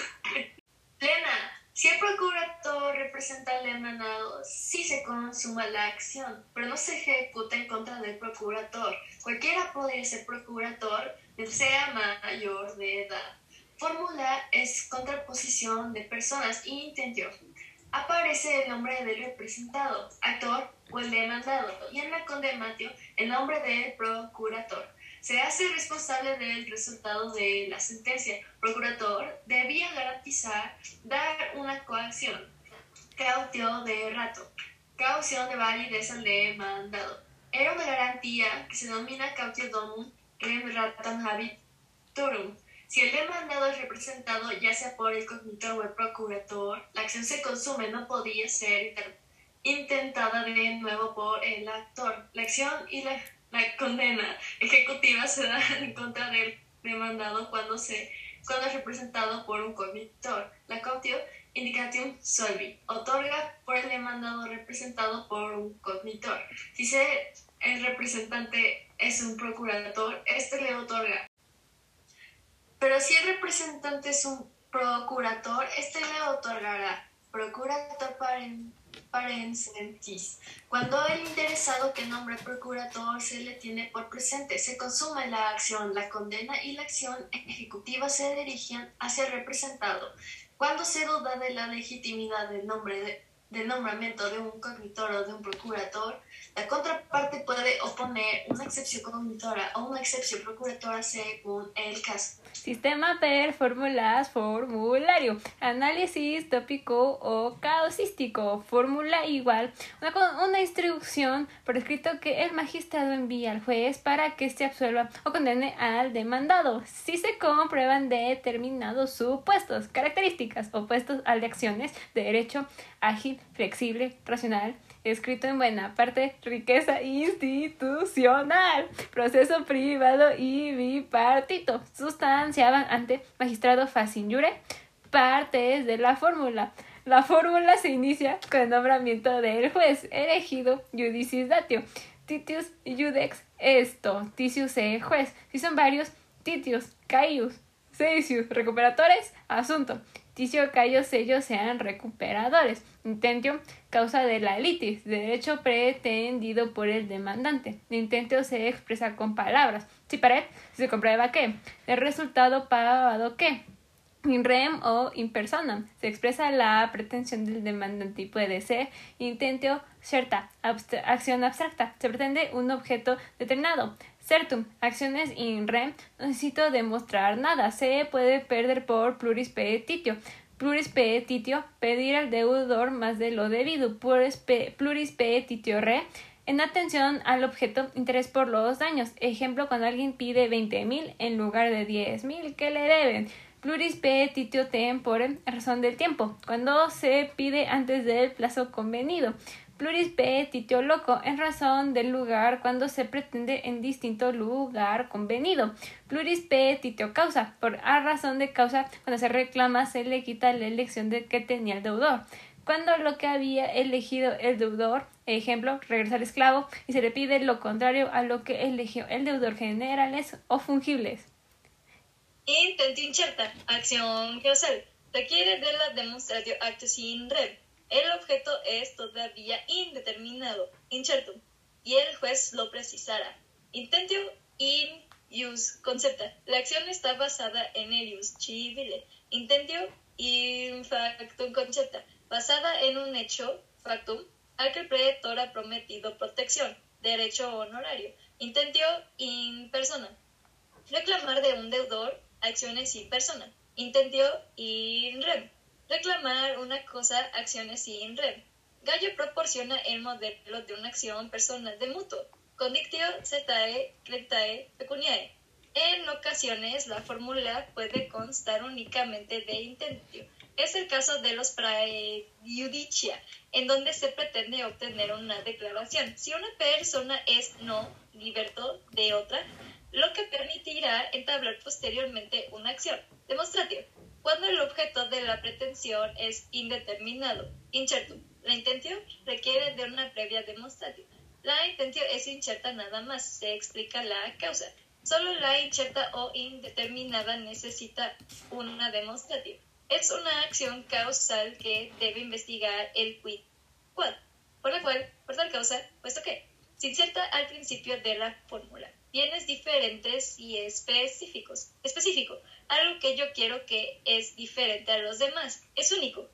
plena. Si el procurador representa al emanado, sí se consuma la acción, pero no se ejecuta en contra del procurador. Cualquiera podría ser procurador, sea mayor de edad. Fórmula es contraposición de personas y intentio aparece el nombre del representado, actor o el demandado, y en la condematio el nombre del procurador. Se hace responsable del resultado de la sentencia. Procurador debía garantizar dar una coacción, cautio de rato, caución de validez al demandado. Era una garantía que se denomina cautio domum rem ratam habiturum si el demandado es representado ya sea por el cognitor o el procurador, la acción se consume, no podía ser intentada de nuevo por el actor. La acción y la, condena ejecutiva se dan en contra del demandado cuando, se, cuando es representado por un cognitor. La cautio indicatium solvi otorga por el demandado representado por un cognitor. Si se, el representante es un procurador, este le otorga pero si el representante es un procurador, este le otorgará procurator parentis. Cuando el interesado que nombra procurador se le tiene por presente, se consume la acción, la condena y la acción ejecutiva se dirigen hacia el representado. Cuando se duda de la legitimidad del nombre de, del nombramiento de un cognitor o de un procurador, la contraparte puede oponer una excepción cognitora o una excepción procuratora según el caso. Sistema per fórmulas, formulario, análisis tópico o causístico, fórmula igual, una, una instrucción por escrito que el magistrado envía al juez para que se absuelva o condene al demandado. Si se comprueban determinados supuestos, características opuestos al de acciones de derecho ágil, flexible, racional, escrito en buena parte, riqueza institucional, proceso privado y bipartito, sustanciaban ante magistrado facin partes de la fórmula. La fórmula se inicia con el nombramiento del juez elegido judicis datio, titius judex esto, titius e juez. Si son varios, titius, caius, seisius, recuperadores, asunto. Ticio, Cayo, sellos sean recuperadores. Intentio, causa de la litis, derecho pretendido por el demandante. Intentio se expresa con palabras. Si para él se comprueba que el resultado pagado que In rem o in personam se expresa la pretensión del demandante y puede ser intentio certa, acción abstracta. Se pretende un objeto determinado. Certum, acciones in rem, no necesito demostrar nada. Se puede perder por pluris petitio. Pluris petitio, pedir al deudor más de lo debido. Pluris petitio re, en atención al objeto, interés por los daños. Ejemplo, cuando alguien pide veinte mil en lugar de diez mil que le deben. Pluris petitio tempore, razón del tiempo, cuando se pide antes del plazo convenido. Pluris petitio loco, en razón del lugar cuando se pretende en distinto lugar convenido. Pluris petitio causa, por a razón de causa, cuando se reclama se le quita la elección de que tenía el deudor. Cuando lo que había elegido el deudor, ejemplo, regresa al esclavo, y se le pide lo contrario a lo que eligió el deudor generales o fungibles. Intento incerta, acción causal, requiere de la demostración acto sin red. El objeto es todavía indeterminado, incerto, y el juez lo precisará. Intentio in ius concepta. La acción está basada en el ius civile. Intentio in factum concepta, basada en un hecho factum al que el predictor ha prometido protección, derecho honorario. Intentio in persona. Reclamar de un deudor acciones y persona. Intentio in rem. Reclamar una cosa, acciones in rem. Gallo proporciona el modelo de una acción personal de mutuo. Condictio setae, creditae, pecuniae. En ocasiones, la fórmula puede constar únicamente de intentio. Es el caso de los praejudicia, en donde se pretende obtener una declaración. Si una persona es no liberto de otra, lo que permitirá entablar posteriormente una acción. Demostración. Cuando el objeto de la pretensión es indeterminado, incerto. La intención requiere de una previa demostración. La intención es incierta nada más, se explica la causa. Solo la incierta o indeterminada necesita una demostración. Es una acción causal que debe investigar el quid quad, por la cual, por tal causa, puesto que, se inserta al principio de la fórmula bienes diferentes y específicos. Específico, algo que yo quiero que es diferente a los demás, es único.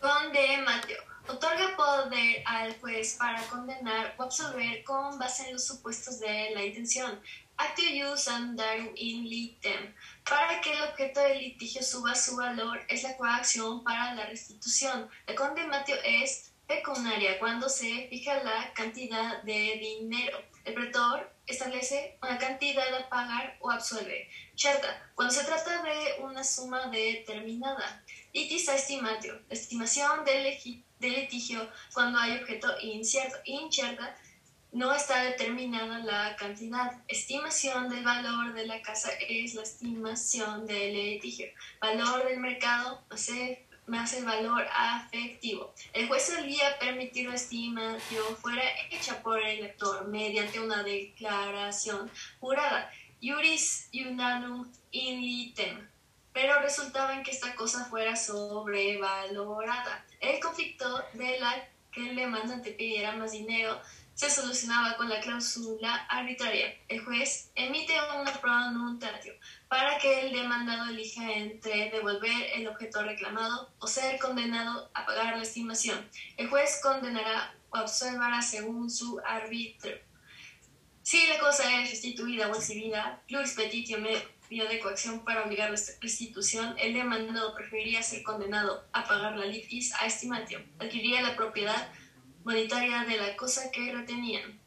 Conde Mateo. Otorga poder al juez para condenar o absolver con base en los supuestos de la intención. Actio ius andarum in litem. Para que el objeto del litigio suba su valor es la coacción para la restitución. La conde Mateo es pecuniaria cuando se fija la cantidad de dinero. El pretor establece una cantidad a pagar o absuelve. Certa, cuando se trata de una suma determinada. Litis estimatio, estimación del, litigio cuando hay objeto incierto. Incierta, no está determinada la cantidad. Estimación del valor de la casa es la estimación del litigio. Valor del mercado, no sé, más el valor afectivo. El juez solía permitir la estimación fuera hecha por el lector mediante una declaración jurada, juris unanum in litem, pero resultaba en que esta cosa fuera sobrevalorada. El conflicto de la que el demandante pidiera más dinero se solucionaba con la cláusula arbitraria. El juez emite una pronuntatio para que el demandado elija entre devolver el objeto reclamado o ser condenado a pagar la estimación. El juez condenará o absolverá según su arbitrio. Si la cosa es restituida o exhibida, pluris petitio medio de coacción para obligar la restitución, el demandado preferiría ser condenado a pagar la litis a estimatio, adquiriría la propiedad monetaria de la cosa que retenían.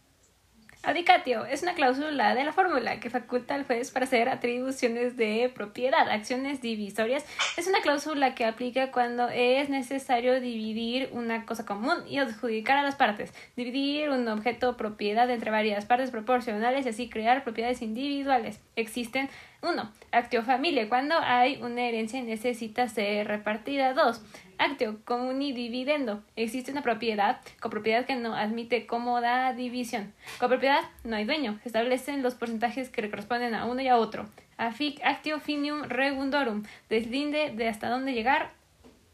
Adicatio es una cláusula de la fórmula que faculta al juez para hacer atribuciones de propiedad, acciones divisorias. Es una cláusula que aplica cuando es necesario dividir una cosa común y adjudicar a las partes, dividir un objeto propiedad entre varias partes proporcionales y así crear propiedades individuales. Existen 1. Actio familia. Cuando hay una herencia necesita ser repartida. 2. Actio comuni dividendo. Existe una propiedad, copropiedad que no admite cómoda división. Copropiedad, no hay dueño. Se establecen los porcentajes que corresponden a uno y a otro. Afic actio finium regundorum. Deslinde de hasta dónde llegar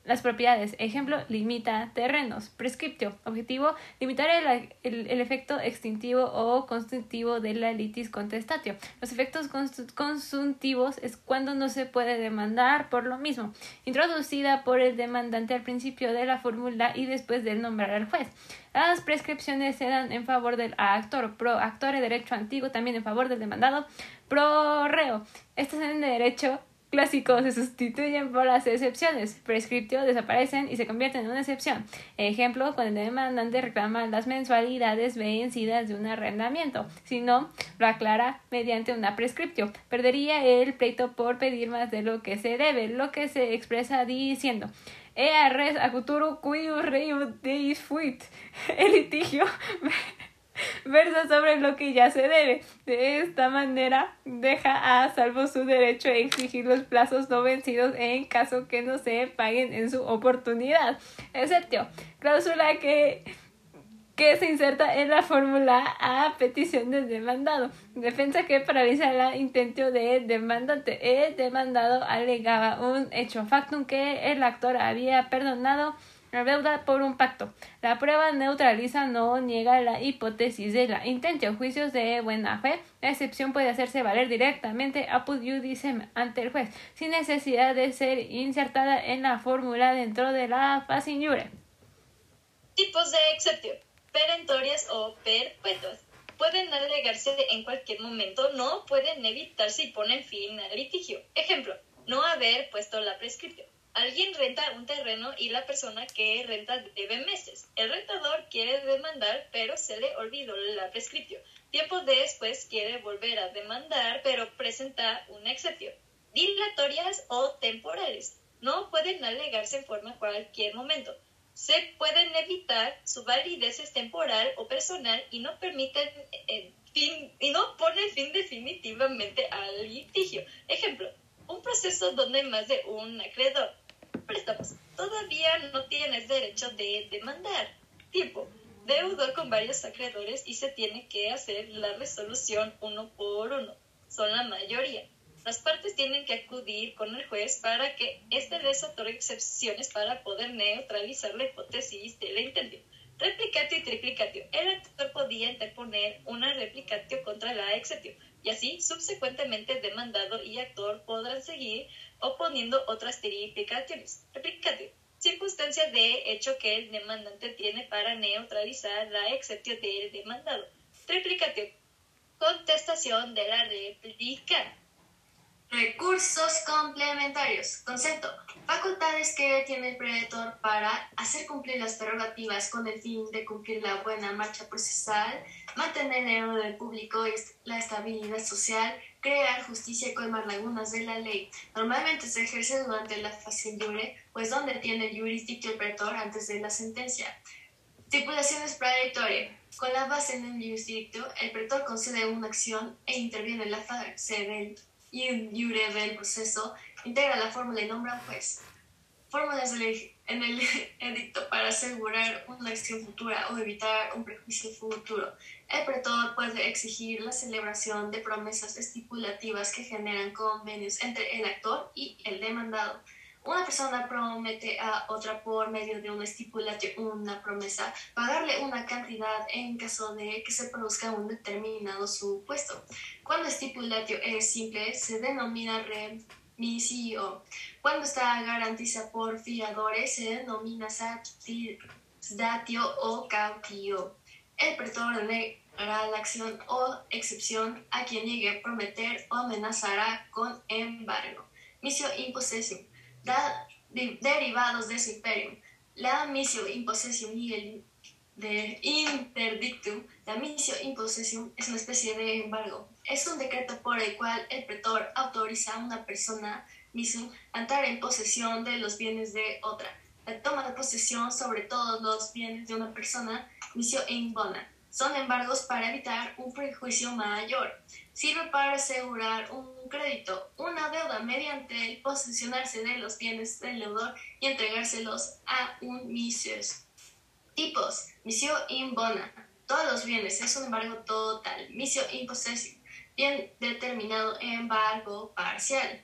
las propiedades. Ejemplo, limita terrenos. Prescriptio. Objetivo, limitar el, el, efecto extintivo o constitutivo de la litis contestatio. Los efectos consuntivos es cuando no se puede demandar por lo mismo. Introducida por el demandante al principio de la fórmula y después de nombrar al juez. Las prescripciones se dan en favor del actor, pro actor de derecho antiguo, también en favor del demandado, pro reo. Estas en derecho clásicos se sustituyen por las excepciones. Prescriptio desaparecen y se convierten en una excepción. Ejemplo, cuando el demandante reclama las mensualidades vencidas de un arrendamiento. Si no, lo aclara mediante una prescriptio. Perdería el pleito por pedir más de lo que se debe, lo que se expresa diciendo. Ea res a futuro cuido rei deis fuit. El litigio versa sobre lo que ya se debe. De esta manera, deja a salvo su derecho a exigir los plazos no vencidos en caso que no se paguen en su oportunidad. Excepto, cláusula que que se inserta en la fórmula a petición del demandado. Defensa que paraliza el intento del demandante. El demandado alegaba un hecho factum que el actor había perdonado la por un pacto. La prueba neutraliza no niega la hipótesis de la intención. Juicios de buena fe. La excepción puede hacerse valer directamente a judicem ante el juez, sin necesidad de ser insertada en la fórmula dentro de la facinure. Tipos de excepción. Perentorias o perpetuas. Pueden alegarse en cualquier momento, no pueden evitarse y ponen fin al litigio. Ejemplo, no haber puesto la prescripción Alguien renta un terreno y la persona que renta debe meses. El rentador quiere demandar, pero se le olvidó la prescripción. Tiempo después quiere volver a demandar, pero presenta una excepción. Dilatorias o temporales. No pueden alegarse en forma cualquier momento. Se pueden evitar, su validez es temporal o personal y no permiten eh, fin, y no ponen fin definitivamente al litigio. Ejemplo, un proceso donde más de un acreedor préstamos, todavía no tienes derecho de demandar. Tipo, deudor con varios acreedores y se tiene que hacer la resolución uno por uno. Son la mayoría. Las partes tienen que acudir con el juez para que éste les otorgue excepciones para poder neutralizar la hipótesis de la intención. Replicatio y triplicatio. El actor podía interponer una replicatio contra la excepción y así subsecuentemente demandado y actor podrán seguir oponiendo otras triplicaciones. Replicatio. Circunstancia de hecho que el demandante tiene para neutralizar la excepción del demandado. Triplicatio. Contestación de la réplica. Recursos complementarios. Concepto. Facultades que tiene el predator para hacer cumplir las prerrogativas con el fin de cumplir la buena marcha procesal, mantener el orden público y la estabilidad social, crear justicia y colmar lagunas de la ley. Normalmente se ejerce durante la fase libre, pues donde tiene el jurisdicto el pretor antes de la sentencia. Stipulaciones predatoria. Con la base en el jurisdicto, el pretor concede una acción e interviene en la fase del jure del proceso integra la fórmula y nombra un juez. Fórmulas en el edicto para asegurar una acción futura o evitar un prejuicio futuro. El pretor puede exigir la celebración de promesas estipulativas que generan convenios entre el actor y el demandado. Una persona promete a otra por medio de una estipulación, una promesa, pagarle una cantidad en caso de que se produzca un determinado supuesto. Cuando estipulatio es simple, se denomina remisio. Cuando está garantizada por fiadores, se denomina satisdatio o cautio. El pretor negará la acción o excepción a quien llegue a prometer o amenazará con embargo. Misio imposesión derivados de su imperio. La missio impossession y el de interdictum, la missio impossession es una especie de embargo. Es un decreto por el cual el pretor autoriza a una persona missio a entrar en posesión de los bienes de otra. La toma de posesión sobre todos los bienes de una persona, missio in bona. Son embargos para evitar un prejuicio mayor sirve para asegurar un crédito, una deuda mediante el posesionarse de los bienes del deudor y entregárselos a un mises. Tipos: misión in bona. Todos los bienes es un embargo total. Misión in possession. Bien determinado embargo parcial.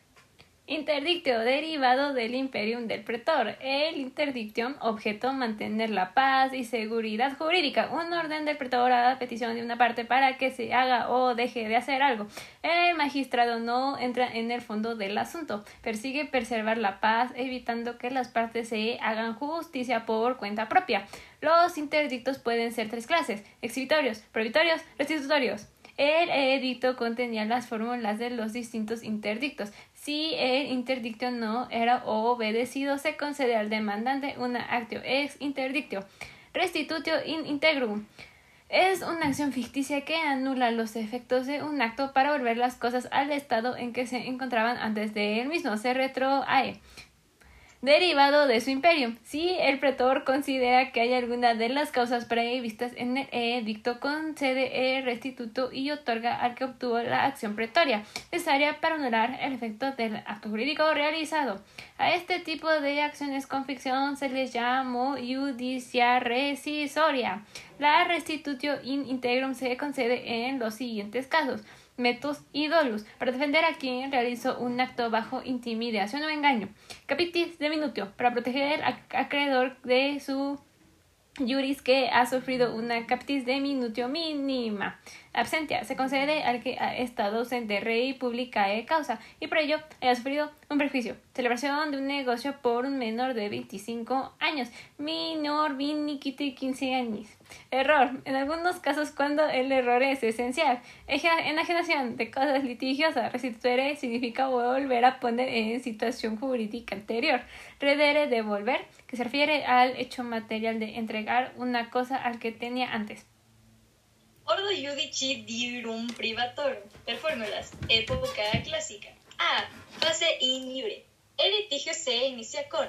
Interdictio derivado del imperium del pretor. El interdictium, objeto mantener la paz y seguridad jurídica. Un orden del pretor a petición de una parte para que se haga o deje de hacer algo. El magistrado no entra en el fondo del asunto. Persigue preservar la paz, evitando que las partes se hagan justicia por cuenta propia. Los interdictos pueden ser tres clases: exhibitorios, prohibitorios, restitutorios. El edicto contenía las fórmulas de los distintos interdictos. Si el interdicto no era obedecido, se concede al demandante una actio ex interdictio. Restitutio in integrum. Es una acción ficticia que anula los efectos de un acto para volver las cosas al estado en que se encontraban antes de él mismo. Se retroae derivado de su imperio. Si el pretor considera que hay alguna de las causas previstas en el edicto, concede el restituto y otorga al que obtuvo la acción pretoria, necesaria para anular el efecto del acto jurídico realizado. A este tipo de acciones con ficción se les llamó judicia rescisoria. La restitutio in integrum se concede en los siguientes casos metus y dolus, para defender a quien realizó un acto bajo intimidación o engaño. Capitis de minutio, para proteger al acreedor de su juris que ha sufrido una capitis de minutio mínima. Absentia se concede al que ha estado ausente rey publicae causa y por ello haya sufrido un perjuicio. Celebración de un negocio por un menor de 25 años. Minor viniquiti 15 años. Error. En algunos casos cuando el error es esencial. Enajenación de cosas litigiosas. Restituere significa volver a poner en situación jurídica anterior. Redere devolver, que se refiere al hecho material de entregar una cosa al que tenía antes. Ordo judici dirum privatorum. Per fórmulas. Época clásica. A. Fase in iure. El litigio se inicia con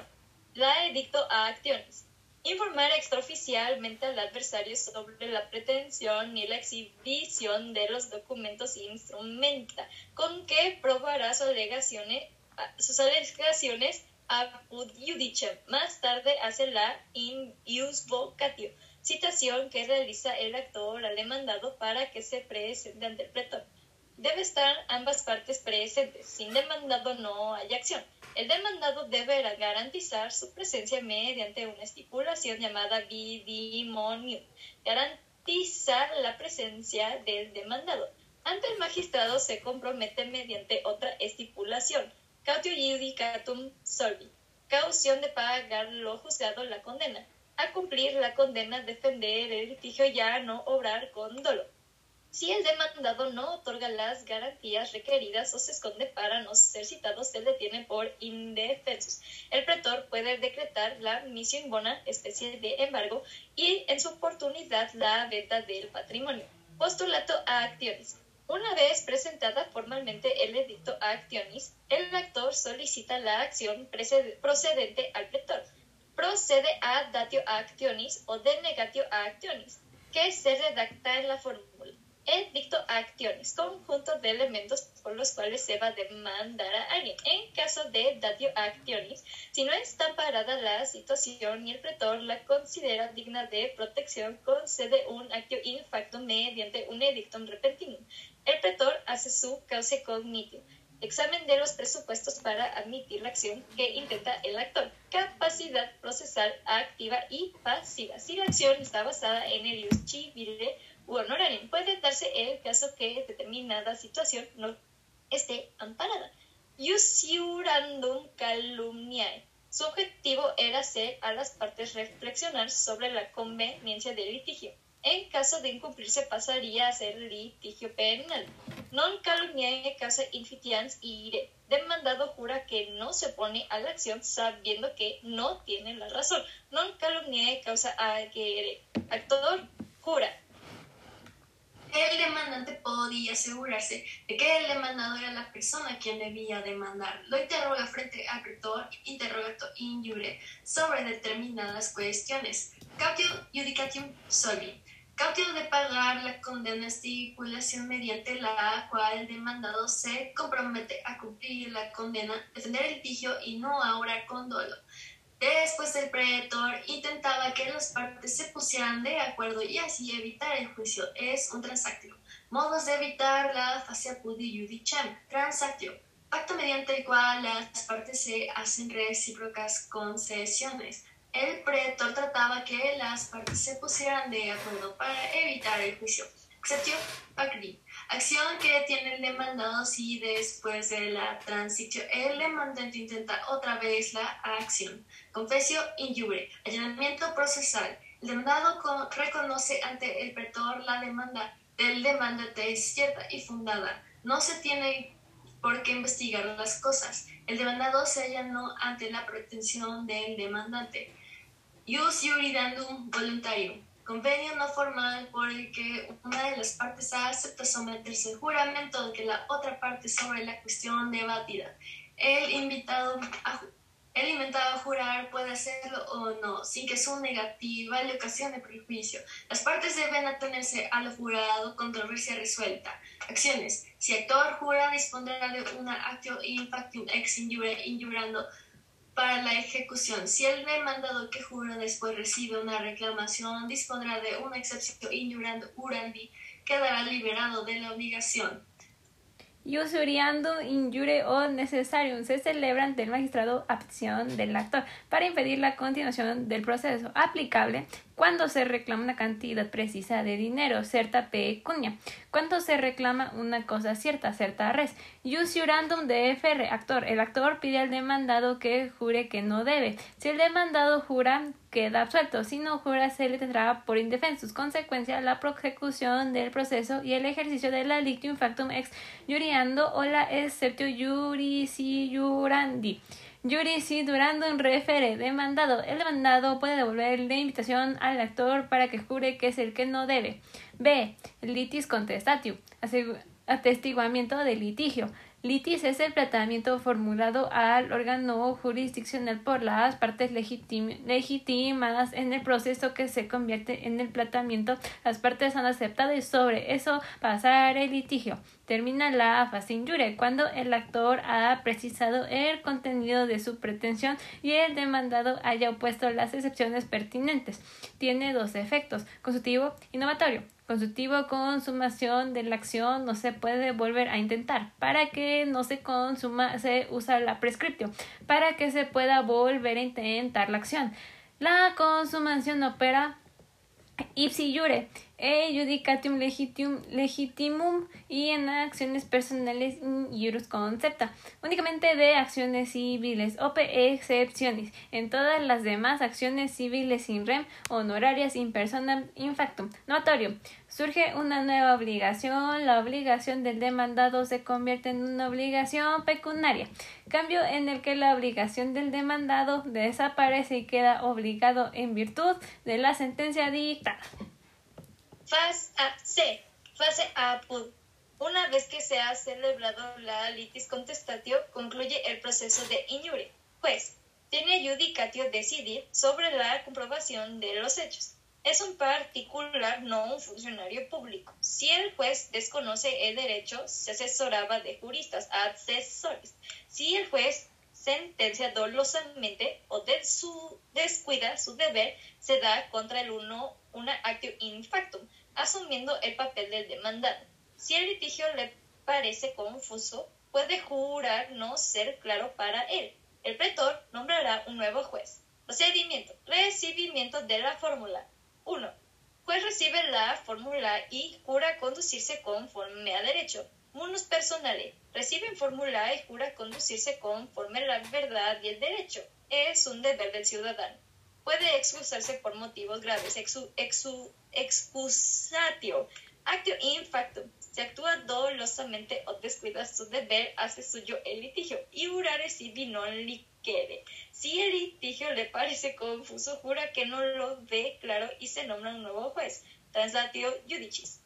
la edicto a acciones. Informar extraoficialmente al adversario sobre la pretensión y la exhibición de los documentos instrumenta con que probará sus alegaciones, sus alegaciones apud judicium. Más tarde hace la in vocatio citación que realiza el actor al demandado para que se presente ante el pretor. Debe estar ambas partes presentes. Sin demandado no hay acción. El demandado deberá garantizar su presencia mediante una estipulación llamada vidimonium. Garantizar la presencia del demandado. Ante el magistrado se compromete mediante otra estipulación. Cautio judicatum solvi. Caución de pagar lo juzgado la condena a cumplir la condena, defender el litigio ya no obrar con dolor. Si el demandado no otorga las garantías requeridas o se esconde para no ser citado, se detiene por indefensos. El pretor puede decretar la misión bona, especie de embargo, y en su oportunidad la venta del patrimonio. Postulato a acciones. Una vez presentada formalmente el edicto a acciones, el actor solicita la acción procedente al pretor procede a datio actionis o de negatio actionis, que se redacta en la fórmula. Edicto actionis, conjunto de elementos por los cuales se va a demandar a alguien. En caso de datio actionis, si no está parada la situación y el pretor la considera digna de protección, concede un actio in facto mediante un edictum repentinum. El pretor hace su causa cognitio Examen de los presupuestos para admitir la acción que intenta el actor. Capacidad procesal activa y pasiva. Si la acción está basada en el ius u honorarium, puede darse el caso que determinada situación no esté amparada. Iusiurandum calumniae. Su objetivo era hacer a las partes reflexionar sobre la conveniencia del litigio en caso de incumplirse pasaría a ser litigio penal. Non calumniae causa infitians ire. Demandado jura que no se opone a la acción sabiendo que no tiene la razón. Non calumniae causa agere. Actor jura. El demandante podía asegurarse de que el demandado era la persona quien debía demandar. Lo interroga frente al pretor interrogato in jure sobre determinadas cuestiones. Cautio judicatium solvi Cautio de pagar la condena estipulación mediante la cual el demandado se compromete a cumplir la condena, defender el litigio y no ahora con dolo. Después el pretor intentaba que las partes se pusieran de acuerdo y así evitar el juicio. Es un transactio. Modos de evitar la fascia pudi judiciam. Transactio. pacto mediante el cual las partes se hacen recíprocas concesiones. El pretor trataba que las partes se pusieran de acuerdo para evitar el juicio. Exceptio pacri, acción que tiene el demandado si después de la transición el demandante intenta otra vez la acción. Confesio injure, allanamiento procesal. El demandado reconoce ante el pretor la demanda del demandante es cierta y fundada. No se tiene por qué investigar las cosas. El demandado se allanó ante la pretensión del demandante. Ius iuridandum voluntario convenio no formal por el que una de las partes acepta someterse al juramento de que la otra parte sobre la cuestión debatida. El invitado a, el invitado a jurar puede hacerlo o no, sin que su negativa le ocasione prejuicio. Las partes deben atenerse a lo jurado, controversia resuelta. Acciones. Si actor jura, dispondrá de una actio in factum ex injure, injurando para la ejecución. Si el demandado que jura después recibe una reclamación, dispondrá de una excepción ignorando urandi, quedará liberado de la obligación. Usuriando injure o necessarium se celebra ante el magistrado a petición del actor para impedir la continuación del proceso aplicable cuando se reclama una cantidad precisa de dinero, certa pecunia, cuando se reclama una cosa cierta, certa res. Usurandum de FR, actor. El actor pide al demandado que jure que no debe. Si el demandado jura, queda absuelto. Si no jura, se le tendrá por indefensus. Consecuencia, la prosecución del proceso y el ejercicio de la dictum factum ex juriando o la exceptio jurisi jurandi. Yuri si durando un refere demandado. El demandado puede devolver la invitación al actor para que jure que es el que no debe. B. Litis contestatio. Atestiguamiento de litigio. Litis es el planteamiento formulado al órgano jurisdiccional por las partes legitimadas en el proceso que se convierte en el planteamiento. Las partes han aceptado y sobre eso pasar el litigio. Termina la fase injuria cuando el actor ha precisado el contenido de su pretensión y el demandado haya opuesto las excepciones pertinentes. Tiene dos efectos, consultivo innovatorio consultivo consumación de la acción no se puede volver a intentar. Para que no se consuma se usa la prescriptio. Para que se pueda volver a intentar la acción. La consumación opera ipsi jure e judicatum legitimum y en acciones personales in juris concepta, únicamente de acciones civiles, ope excepciones, en todas las demás acciones civiles sin rem, honorarias in personam in factum. Notorio. Surge una nueva obligación, la obligación del demandado se convierte en una obligación pecuniaria, cambio en el que la obligación del demandado desaparece y queda obligado en virtud de la sentencia dictada. Fase A. C. Fase A. Una vez que se ha celebrado la litis contestatio, concluye el proceso de injury. Juez tiene judicatio decidir sobre la comprobación de los hechos. Es un particular, no un funcionario público. Si el juez desconoce el derecho, se asesoraba de juristas, asesores. Si el juez sentencia dolosamente o de su descuida su deber, se da contra el uno una actio in factum, asumiendo el papel del demandado. Si el litigio le parece confuso, puede jurar no ser claro para él. El pretor nombrará un nuevo juez. Procedimiento. Recibimiento de la fórmula. 1. Juez recibe la fórmula y jura conducirse conforme a derecho. Munus personales. Reciben fórmula y jura conducirse conforme a la verdad y el derecho. Es un deber del ciudadano puede excusarse por motivos graves, exu, excusatio, actio in factum, se actúa dolosamente o descuida su deber, hace suyo el litigio, y jurare si non licere. Si el litigio le parece confuso, jura que no lo ve claro y se nombra un nuevo juez. Translatio judicis.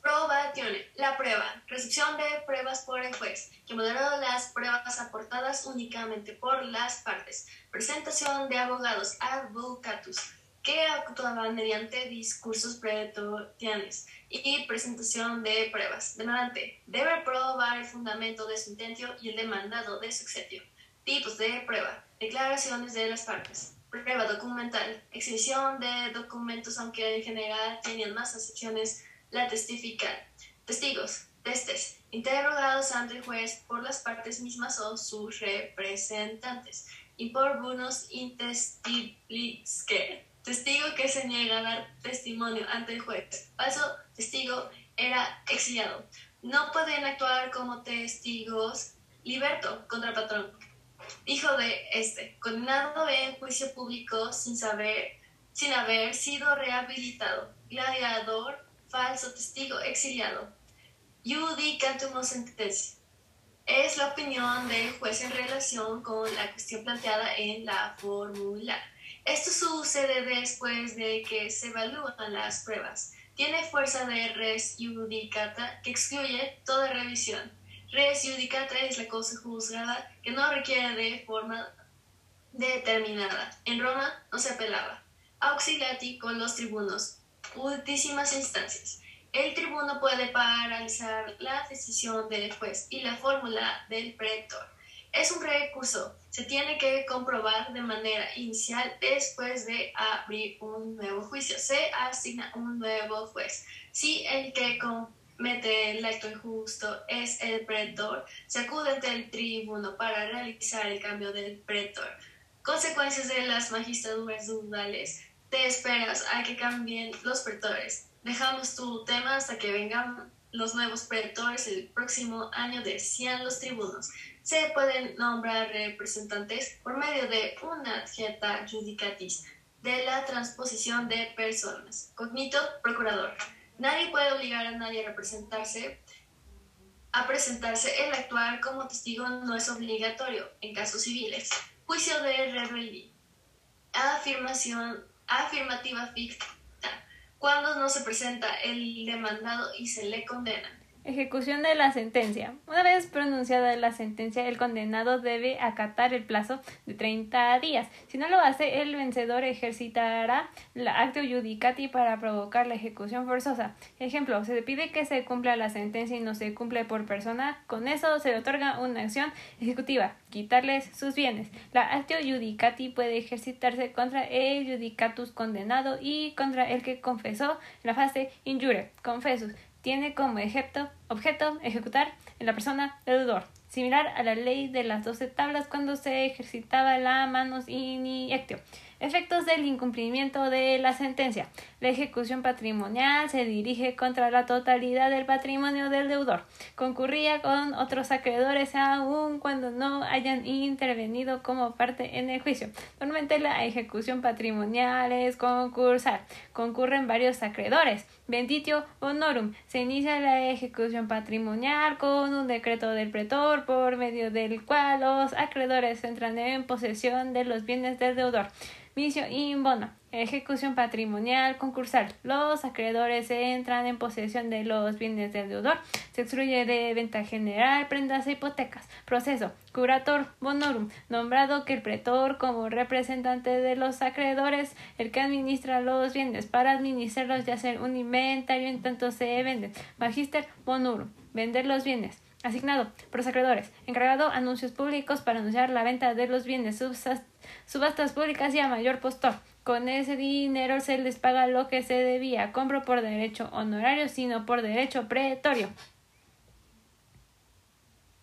Probatione, la prueba, recepción de pruebas por el juez, que moderó las pruebas aportadas únicamente por las partes. Presentación de abogados, advocatus, que actuaban mediante discursos pretorianos y presentación de pruebas. Demandante debe probar el fundamento de su intento y el demandado de su excepción. Tipos de prueba, declaraciones de las partes. Prueba documental, exhibición de documentos, aunque en general tenían más excepciones la testificar. Testigos. testes, interrogados ante el juez por las partes mismas o sus representantes, y por intestibliske, testigo que se niega a dar testimonio ante el juez. Falso testigo era exiliado. No pueden actuar como testigos liberto contra patrón. Hijo de este, condenado en juicio público sin saber, sin haber sido rehabilitado. Gladiador, falso testigo, exiliado. Judicatum sentencia. Es la opinión del juez en relación con la cuestión planteada en la fórmula. Esto sucede después de que se evalúan las pruebas. Tiene fuerza de res judicata que excluye toda revisión. Res judicata es la cosa juzgada que no requiere de forma determinada. En Roma no se apelaba. Auxiliati con los tribunos. Ultísimas instancias. El tribuno puede paralizar la decisión del juez y la fórmula del pretor. Es un recurso. Se tiene que comprobar de manera inicial después de abrir un nuevo juicio. Se asigna un nuevo juez. Si el que comete el acto injusto es el pretor, se acude ante el tribuno para realizar el cambio del pretor. Consecuencias de las magistraturas dudales. Te esperas a que cambien los pretores Dejamos tu tema hasta que vengan los nuevos predictores el próximo año decían los tribunos. Se pueden nombrar representantes por medio de una adjeta judicatis de la transposición de personas. Cognito, procurador. Nadie puede obligar a nadie a representarse. A presentarse el actuar como testigo no es obligatorio en casos civiles. Juicio de rebeldía. Afirmación afirmativa ficta cuando no se presenta el demandado y se le condena. Ejecución de la sentencia. Una vez pronunciada la sentencia, el condenado debe acatar el plazo de 30 días. Si no lo hace, el vencedor ejercitará la acto judicati para provocar la ejecución forzosa. Ejemplo, se pide que se cumpla la sentencia y no se cumple por persona. Con eso se le otorga una acción ejecutiva, quitarles sus bienes. La actio judicati puede ejercitarse contra el judicatus condenado y contra el que confesó la fase injure, confesus tiene como objeto, ejecutar en la persona deudor, similar a la ley de las doce tablas cuando se ejercitaba la manus iniectio. Efectos del incumplimiento de la sentencia. La ejecución patrimonial se dirige contra la totalidad del patrimonio del deudor. Concurría con otros acreedores aun cuando no hayan intervenido como parte en el juicio. Normalmente la ejecución patrimonial es concursal. Concurren varios acreedores. Benditio honorum. Se inicia la ejecución patrimonial con un decreto del pretor por medio del cual los acreedores entran en posesión de los bienes del deudor. Vicio in bono. Ejecución patrimonial concursal. Los acreedores entran en posesión de los bienes del deudor. Se excluye de venta general, prendas e hipotecas. Proceso. Curator bonorum. Nombrado que el pretor como representante de los acreedores, el que administra los bienes para administrarlos y hacer un inventario en tanto se venden. Magister bonorum. Vender los bienes asignado por acreedores, encargado anuncios públicos para anunciar la venta de los bienes, subastas públicas y a mayor postor. Con ese dinero se les paga lo que se debía, compro por derecho honorario, sino por derecho pretorio.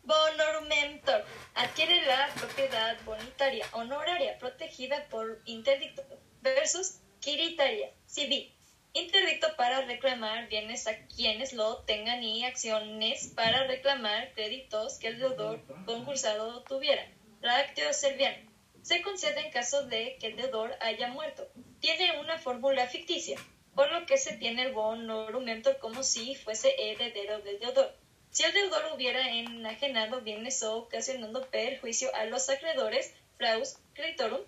Bonorumentor adquiere la propiedad bonitaria honoraria protegida por interdicto versus quiritaria civil interdicto para reclamar bienes a quienes lo tengan y acciones para reclamar créditos que el deudor concursado tuviera. Tractio serviano. Se concede en caso de que el deudor haya muerto. Tiene una fórmula ficticia, por lo que se tiene el bonorumentor como si fuese heredero del deudor. Si el deudor hubiera enajenado bienes o ocasionando perjuicio a los acreedores, fraus creditorum,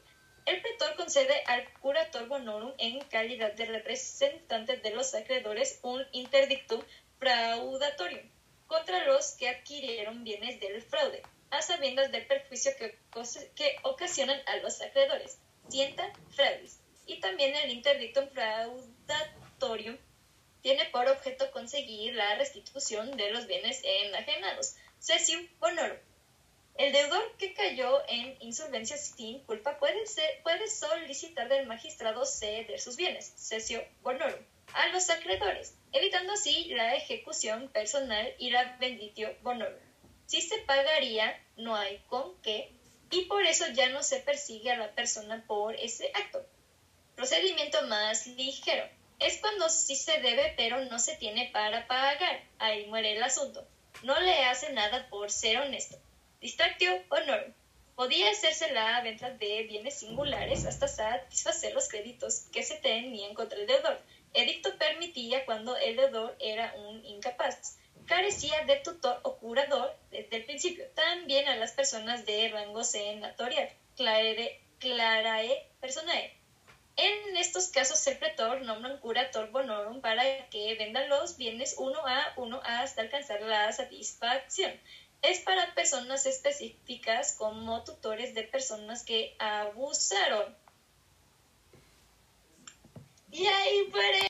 el pretor concede al curator bonorum en calidad de representante de los acreedores un interdictum fraudatorio contra los que adquirieron bienes del fraude, a sabiendas del perjuicio que, ocasionan a los acreedores. Sienta fraudis. Y también el interdictum fraudatorium tiene por objeto conseguir la restitución de los bienes enajenados. Cesium bonorum el deudor que cayó en insolvencia sin culpa puede solicitar del magistrado ceder sus bienes, cesio bonorum. a los acreedores, evitando así la ejecución personal y la benditio bonorum. Si se pagaría, no hay con qué, y por eso ya no se persigue a la persona por ese acto. Procedimiento más ligero. Es cuando sí se debe pero no se tiene para pagar. Ahí muere el asunto. No le hace nada por ser honesto. Distractio honor. Podía hacerse la venta de bienes singulares hasta satisfacer los créditos que se tenían contra el deudor. Edicto permitía cuando el deudor era un incapaz. Carecía de tutor o curador desde el principio. También a las personas de rango senatorial. Clare, clarae personae. En estos casos, el pretor nombra un curator bonorum para que venda los bienes uno a uno hasta alcanzar la satisfacción es para personas específicas como tutores de personas que abusaron. Y ahí